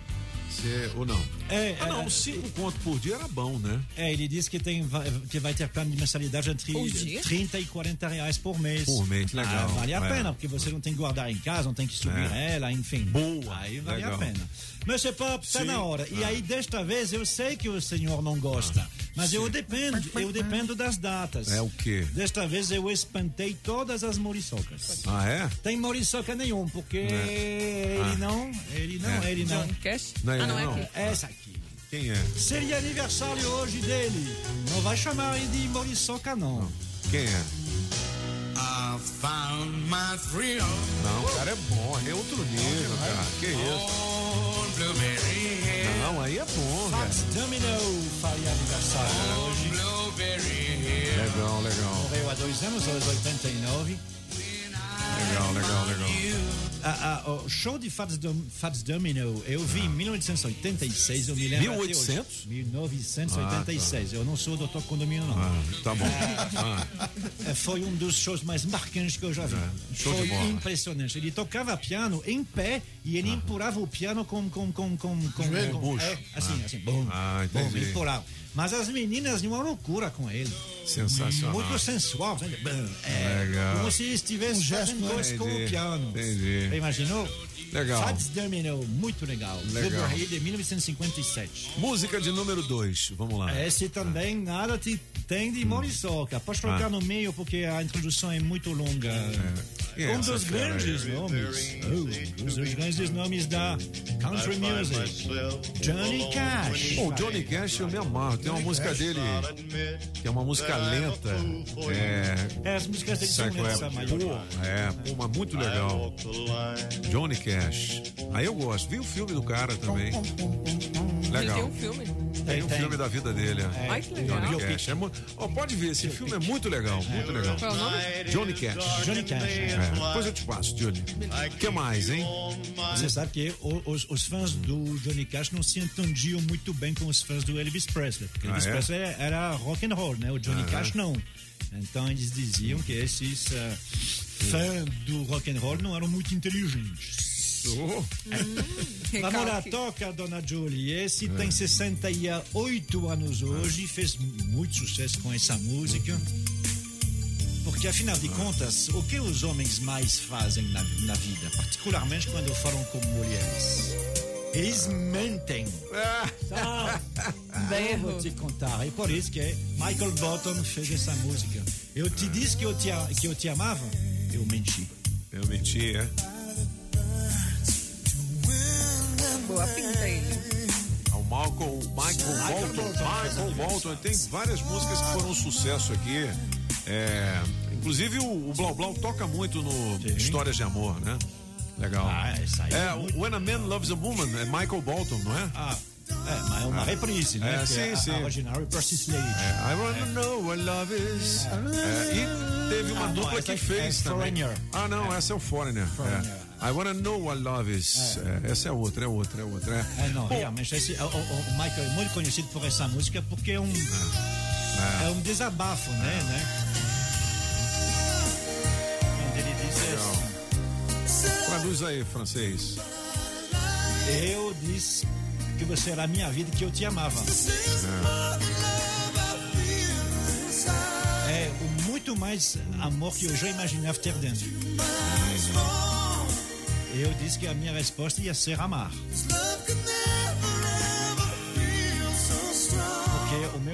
Você- Ou não? É, ah, não, é, cinco conto por dia era bom, né? É, ele disse que, tem, vai- que vai ter plano de mensalidade entre Por dia? 30 e 40 reais por mês. Por mês, legal. Ah, vale a É. pena, porque você não tem que guardar em casa, não tem que subir É. ela, enfim. Boa. Aí vale legal. a pena. Monsieur Pop, está Sim. na hora. E Ah. aí, desta vez, eu sei que o senhor não gosta, mas eu dependo, eu dependo das datas. É o quê? Desta vez eu espantei todas as moriçocas. Ah, é? Tem moriçoca nenhum, porque É. ele Ah. não, ele não, É. ele não. John Cash? Não é ah, ele, não é não? aqui. Essa aqui. Quem é? Seria aniversário hoje dele. Não vai chamar ele de moriçoca, não. Quem é? I found my thrill Não, o cara é bom, é outro nível, cara. Que isso? Não, aí é bom, Fats velho. Domino faria aniversário hoje. Legal, legal. Morreu há dois anos, aos 89. Legal, legal, legal. Ah, ah, o show de Fats, Dom, Fats Domino eu vi em 1986, eu me lembro. até hoje. 1800? 1986. Eu não sou o Dr. Condomínio, não. Ah, tá bom. Ah, É, Foi um dos shows mais marcantes que eu já vi. show de Foi impressionante. Ele tocava piano em pé e ele empurrava o piano com. com, com, com, com, Joelho? com Bucho. é, assim, Ah. assim. Bom, Ah, bom, ele empurrava. Mas as meninas de uma loucura com ele. Sensacional. Muito sensual. É, Legal. Como se estivesse fazendo coisa com o piano. entendi. Você imaginou? Legal. Fats Domino, muito legal. Legal. De 1957. música de número 2, vamos lá. Esse também nada te tem de moriçoca. Pode colocar Ah. no meio porque a introdução é muito longa. É um essa dos grandes nomes, oh, um dos grandes nomes da country music, Johnny Cash. Pô, o Johnny Cash eu me amarro. Tem uma música dele que é uma música lenta. É. É, as músicas dele são lentas, é? a Pô, maior. é, pô, mas muito legal. Johnny Cash. Aí eu gosto. Vi o filme do cara também. Legal. tem um filme. Tem um filme da vida dele. É. Ai, que legal. Johnny Cash. É ó, pode ver, esse filme é muito legal, muito legal. Qual é o nome? Johnny Cash. Johnny Cash. É, depois eu te passo, Johnny. O que mais, hein? Você sabe que os, os fãs do Johnny Cash não se entendiam muito bem com os fãs do Elvis Presley. Porque Ah, Elvis é? Presley era, rock and roll, né? O Johnny Aham. Cash não. Então eles diziam que esses ah, fãs do rock and roll não eram muito inteligentes. Oh, Vamos lá, Recalque. toca, dona Julie. Esse tem 68 anos hoje, fez muito sucesso com essa música. Porque, afinal de contas, o que os homens mais fazem na, na vida, particularmente quando falam com mulheres? Eles mentem. Tá? Eu vou te contar. É por isso que Michael Bolton fez essa música. Eu te disse que eu te, que eu te amava, eu menti. eu menti, é. Boa pinta ele. O Michael, Michael Bolton. Michael Bolton. Tem várias músicas que foram um sucesso aqui. É, inclusive o, o Blau Blau toca muito no Histórias de Amor, né? Legal. Ah, essa aí é, é muito- When a Man Loves a Woman é Michael Bolton, não é? Ah, é, mas é uma reprise, né? É, Que sim, a, sim. A original é Percy Slade. É, I wanna know what love is. É, e teve uma Ah, não, dupla essa que é- fez é também. Foreigner. Ah, não, essa é o Foreigner. Foreigner. É. I wanna know what love is. É, essa é outra, é outra, é outra. É. É, não, realmente, esse, o, o- o Michael é muito conhecido por essa música porque é um, é. um desabafo, né? né? Onde ele diz assim, Traduz aí, francês. eu disse que você era a minha vida e que eu te amava. É o muito mais amor que eu já imaginava ter dentro. Eu disse que a minha resposta ia ser amar.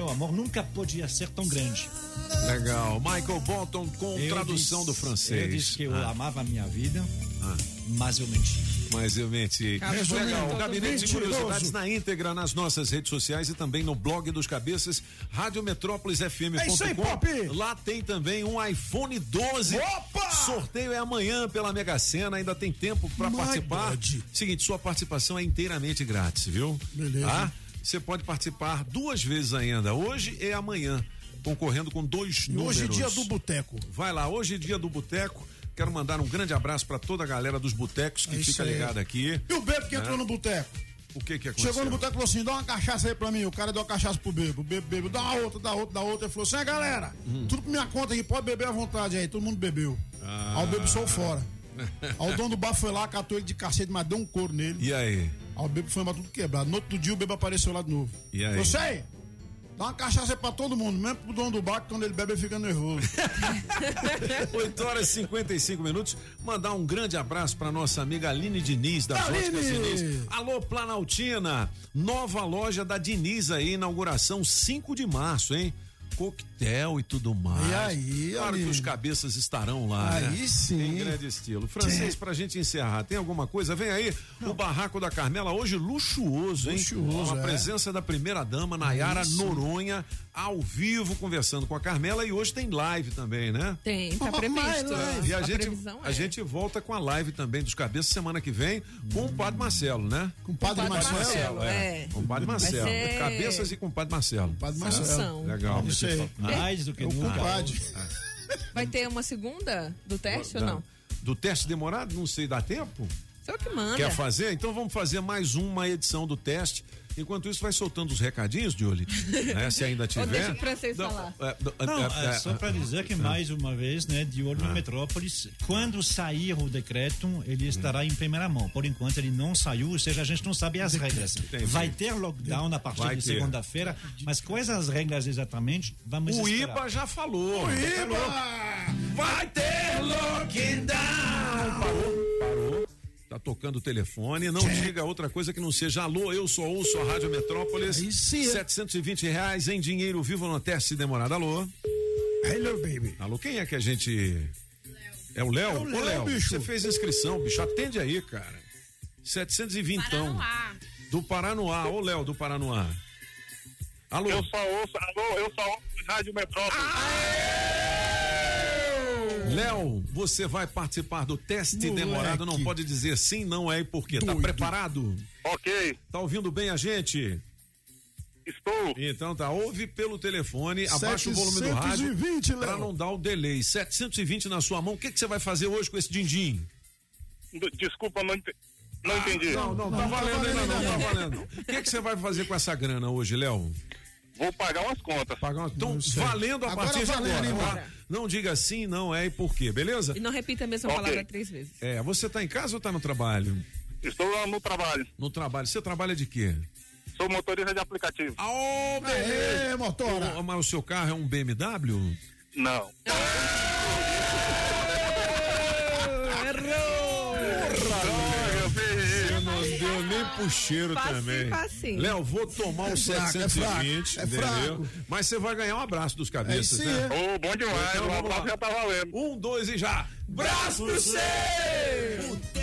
Meu amor nunca podia ser tão grande. Legal. Michael Bolton com Eu tradução disse- do francês. Eu disse que eu Ah, amava a minha vida, ah. mas eu menti. Mas eu menti. Resumindo, Legal. O Gabinete de. Curiosidades na íntegra nas nossas redes sociais e também no blog dos cabeças, radiometrópolisfm.com. É isso aí, Pop! Lá tem também um iPhone 12. Opa! Sorteio é amanhã pela Mega Sena, ainda tem tempo para participar. God. Seguinte, sua participação é inteiramente grátis, viu? Beleza. Tá? Você pode participar duas vezes ainda, hoje e amanhã, concorrendo com dois E números. hoje é dia do boteco. Vai lá, hoje é dia do Boteco. Quero mandar um grande abraço para toda a galera dos botecos que É fica ligada aqui. E o bebo que Né? entrou no boteco? O que que aconteceu? Chegou no boteco e falou assim: dá uma cachaça aí pra mim. O cara deu uma cachaça pro bebo. O bebo bebeu, dá uma outra, dá outra, dá outra. Ele falou assim: é galera, Hum. tudo por minha conta aqui, pode beber à vontade aí. Todo mundo bebeu. Ah. Aí o bebo saiu fora. Aí o dono do bar foi lá, catou ele de cacete, mas deu um couro nele. E aí? Aí o bebo foi embora tudo quebrado. No outro dia o bebo apareceu lá de novo. E aí? Você, dá uma cachaça pra todo mundo, mesmo pro dono do bar, que quando ele bebe ele fica nervoso. 8 horas e 55 minutos. Mandar um grande abraço para nossa amiga Aline Diniz, da Aline! Óticas Diniz. Alô, Planaltina. Nova loja da Diniz aí, inauguração 5 de março, hein? Coquetel e tudo mais. E aí, Claro Aline? que os cabeças estarão lá. Aí né? sim. Em grande estilo. Francês, pra gente encerrar, tem alguma coisa? Vem aí, o Barraco da Carmela, hoje luxuoso, hein? Luxuoso, Com a é. presença da primeira dama, Nayara Isso. Noronha, ao vivo, conversando com a Carmela. E hoje tem live também, né? Tem, tá previsto. live. E a, gente, previsão a é. gente volta com a live também dos cabeças semana que vem com o Padre Marcelo, né? Com o padre, Padre Marcelo. Marcelo, é. Com o Padre Marcelo. ser- Cabeças e com o Padre Marcelo. Padre? Marcelo. Legal. Isso aí. Mais do que É o nunca. compadre. Vai ter uma segunda do teste ou não? Do teste demorado? Não sei, dá tempo? Só que manda. Quer fazer? Então vamos fazer mais uma edição do teste. Enquanto isso, vai soltando os recadinhos, Julie. né, se ainda tiver. deixa o francês Não, falar. é, do- Não, é, é é, só para dizer que mais uma vez, né, de olho no Metrópolis, quando sair o decreto, ele estará em primeira mão. Por enquanto ele não saiu, ou seja, a gente não sabe as regras. Entendi. Vai ter lockdown a partir Vai de segunda-feira, mas quais as regras exatamente? Vamos O esperar. IBA já falou. Vai ter lockdown! Parou. Tá tocando o telefone. Não diga outra coisa que não seja alô, eu sou ouço a Rádio Metrópolis. Aí sim. 720 reais em dinheiro vivo no teste demorado. Alô? Hello, baby. Alô, quem é que a gente. É o Léo? É o Ô, Léo, Léo, bicho. você fez inscrição, bicho. Atende aí, cara. 720. Paranoá. Do Paranoá. Ô, Léo, do Paranoá. Alô? Eu só ouço, alô, eu só ouço Rádio Metrópole. Léo, você vai participar do teste Moleque. demorado. Não pode dizer sim, não é e por quê. Tá preparado? Ok, Tá ouvindo bem a gente? estou. Então tá, ouve pelo telefone, abaixa o volume do rádio 720, pra Léo. não dar o delay. 720 na sua mão. O que que você vai fazer hoje com esse din-din? Desculpa, não, ente- não entendi. Não, não, tá Não, tá valendo ainda não, tá valendo. O que que você vai fazer com essa grana hoje, Léo? Vou pagar umas contas. Pagar uma... Então, valendo a Agora partir de agora. tá? mano? Não diga sim, não é e por quê, beleza? E não repita a mesma Ok. palavra três vezes. É, você tá em casa ou tá no trabalho? Estou lá no trabalho. No trabalho. Você trabalha de quê? Sou motorista de aplicativo. Ah. Aê, motora. Ô, Mas o seu carro é um BMW? Não. Droga, pro cheiro Facinho, também. facinho. Léo, vou tomar um É fraco, 720, é fraco, é entendeu? fraco. Mas você vai ganhar um abraço dos cabeças, É isso né? aí. Ô, bom demais. Então, o abraço já tá valendo. Um, dois e já. Braço pro céu!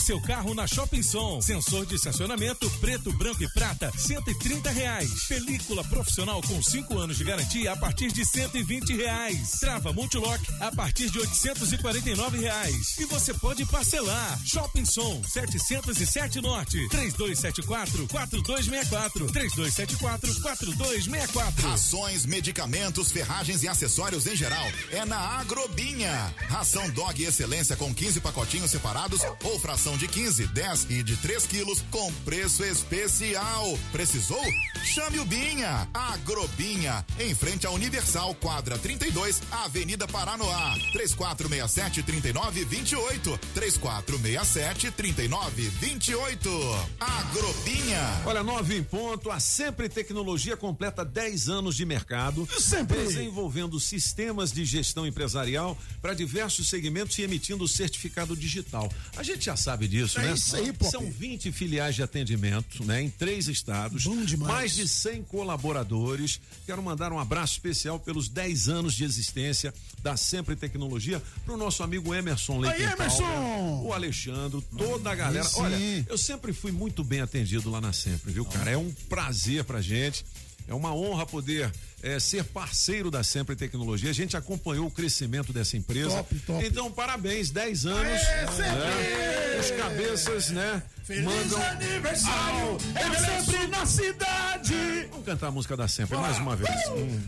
Seu carro na Shopping Som. Sensor de estacionamento preto, branco e prata, 130 reais. Película profissional com 5 anos de garantia a partir de 120 reais. Trava multilock a partir de 849 reais. E você pode parcelar. Shopping Som, 707 Norte, 3274 4264 3274 4264. Rações, medicamentos, ferragens e acessórios em geral é na Agrobinha. Ração Dog Excelência com 15 pacotinhos separados ou fração de 15, 10 e de 3 quilos com preço especial. Precisou? Chame o Binha. Agrobinha, em frente à Universal, quadra 32, Avenida Paranoá. 3467 3928. 3467 3928. Agrobinha. Olha, nove em ponto, a Sempre Tecnologia completa 10 anos de mercado, Sempre. desenvolvendo sistemas de gestão empresarial para diversos segmentos e emitindo certificado digital. A gente já sabe sabe disso, É né? isso aí, Pop. São 20 filiais de atendimento, né? Em três estados. Mais de 100 colaboradores. Quero mandar um abraço especial pelos 10 anos de existência da Sempre Tecnologia pro nosso amigo Emerson Leite. Aí, Emerson! O Alexandre, toda a galera. Olha, eu sempre fui muito bem atendido lá na Sempre, viu, cara? É um prazer pra gente. É uma honra poder eh, ser parceiro da Sempre Tecnologia. A gente acompanhou o crescimento dessa empresa. Top, top. Então, parabéns, 10 anos. né? Os cabeças, né? Feliz mandam. aniversário! É sempre na cidade! Vamos cantar a música da Sempre mais uma vez. Hum.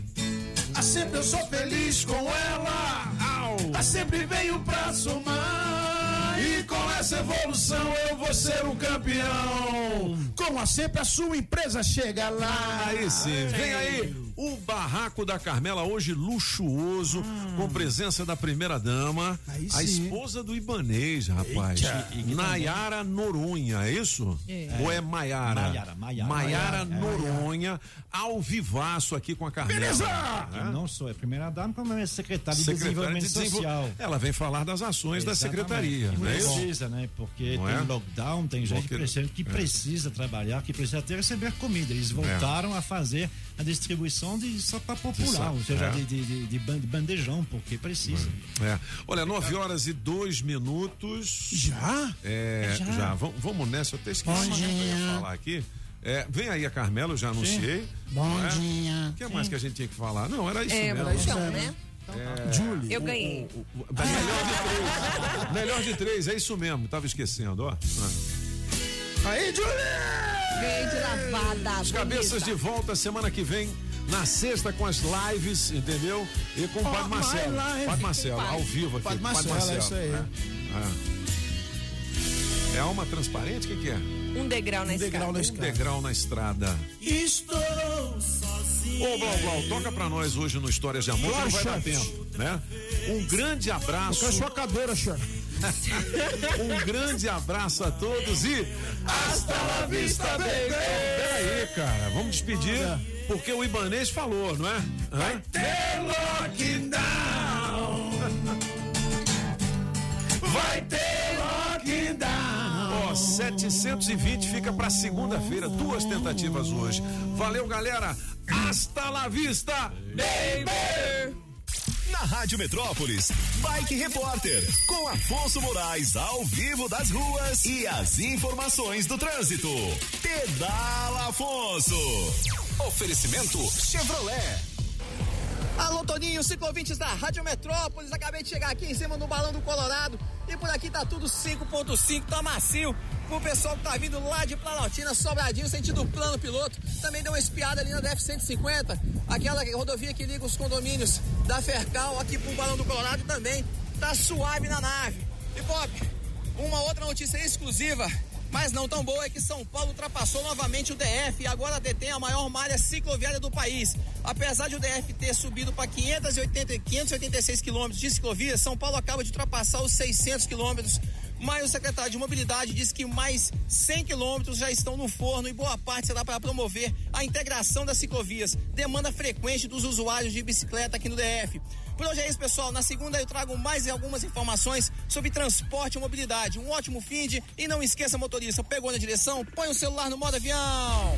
A sempre eu sou feliz com ela. A sempre veio pra somar. E com essa evolução eu vou ser um campeão. Com a sempre a sua empresa chega lá. Aí sim, vem aí o Barraco da Carmela, hoje luxuoso, com presença da primeira dama, a esposa do Ibanês, rapaz. Eita. Nayara Noronha, é isso? É. Ou é Maiara? Maiara, Maiara. Maiara Maiara, Noronha, ao vivaço aqui com a Carmela. Que não sou a primeira dama, como é secretária de Secretária Desenvolvimento de desenvol- Social. Ela vem falar das ações da secretaria, é isso? Precisa, né? Porque Não tem é? lockdown, tem gente Porque- que precisa, que é. precisa trabalhar, que precisa até receber comida. Eles voltaram a fazer a distribuição de sopa popular, De ou seja, é. de, de, de, de ban- de bandejão, porque precisa. É. Olha, 9 horas e 2 minutos. Já? É, Já. já. Vamos, vamos nessa, eu até esqueci Bom o que eu ia dia. falar aqui. É, vem aí a Carmela, eu já anunciei. Bom não é? dia. O que mais que a gente tinha que falar? Não, era isso É, mesmo. Paixão, né? É, Julie. Eu ganhei. o- o- melhor de três. melhor de três, é isso mesmo. Tava esquecendo, ó. Ah. Aí, Julie! Ganhei de lavada. Os cabeças de volta semana que vem. Na sexta com as lives, entendeu? E com o Ó, Padre Marcelo. Padre Marcelo, ao vivo aqui. Padre Marcelo, é isso aí. né? É. É alma transparente? O que, que é? Um degrau na Um degrau na escada. Um degrau na estrada. Estou. Ô, Blau Blau, toca pra nós hoje no Histórias de Amor, que não vai dar chefe. tempo, né? Um grande abraço. A sua cadeira, chefe. Um grande abraço a todos e hasta la vista, baby! Peraí, cara, vamos despedir, porque o Ibanês falou, não é? Vai ter lockdown. Vai ter lockdown. Ó, 720 fica pra segunda-feira, duas tentativas hoje. Valeu, galera! Hasta la vista, baby! Na Rádio Metrópolis, Bike Repórter, com Afonso Moraes ao vivo das ruas e as informações do trânsito. Pedala Afonso. Oferecimento Chevrolet. Alô, Toninho, ciclovintes da Rádio Metrópolis. Acabei de chegar aqui em cima do Balão do Colorado. E por aqui tá tudo 5.5, tá macio. Pro pessoal que tá vindo lá de Planaltina, Sobradinho, sentido plano piloto. Também deu uma espiada ali na DF-150, aquela rodovia que liga os condomínios da Fercal aqui pro Balão do Colorado também. Tá suave na nave. E Pop, uma outra notícia exclusiva, mas não tão boa, é que São Paulo ultrapassou novamente o DF e agora detém a maior malha cicloviária do país. Apesar de o DF ter subido para 580, 586 quilômetros de ciclovia, São Paulo acaba de ultrapassar os 600 quilômetros. Mas o secretário de Mobilidade disse que mais 100 quilômetros já estão no forno e boa parte será para promover a integração das ciclovias, demanda frequente dos usuários de bicicleta aqui no DF. Por hoje é isso, pessoal. Na segunda eu trago mais algumas informações sobre transporte e mobilidade. Um ótimo fim de e não esqueça, motorista, pegou na direção, põe o celular no modo avião.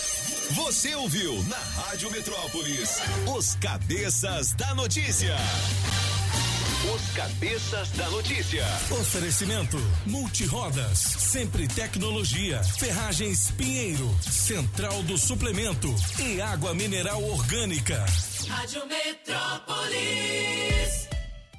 Você ouviu na Rádio Metrópolis os cabeças da notícia. Os cabeças da notícia. Oferecimento Multirodas, Sempre Tecnologia, Ferragens Pinheiro, Central do Suplemento e Água Mineral Orgânica. Rádio Metrópolis.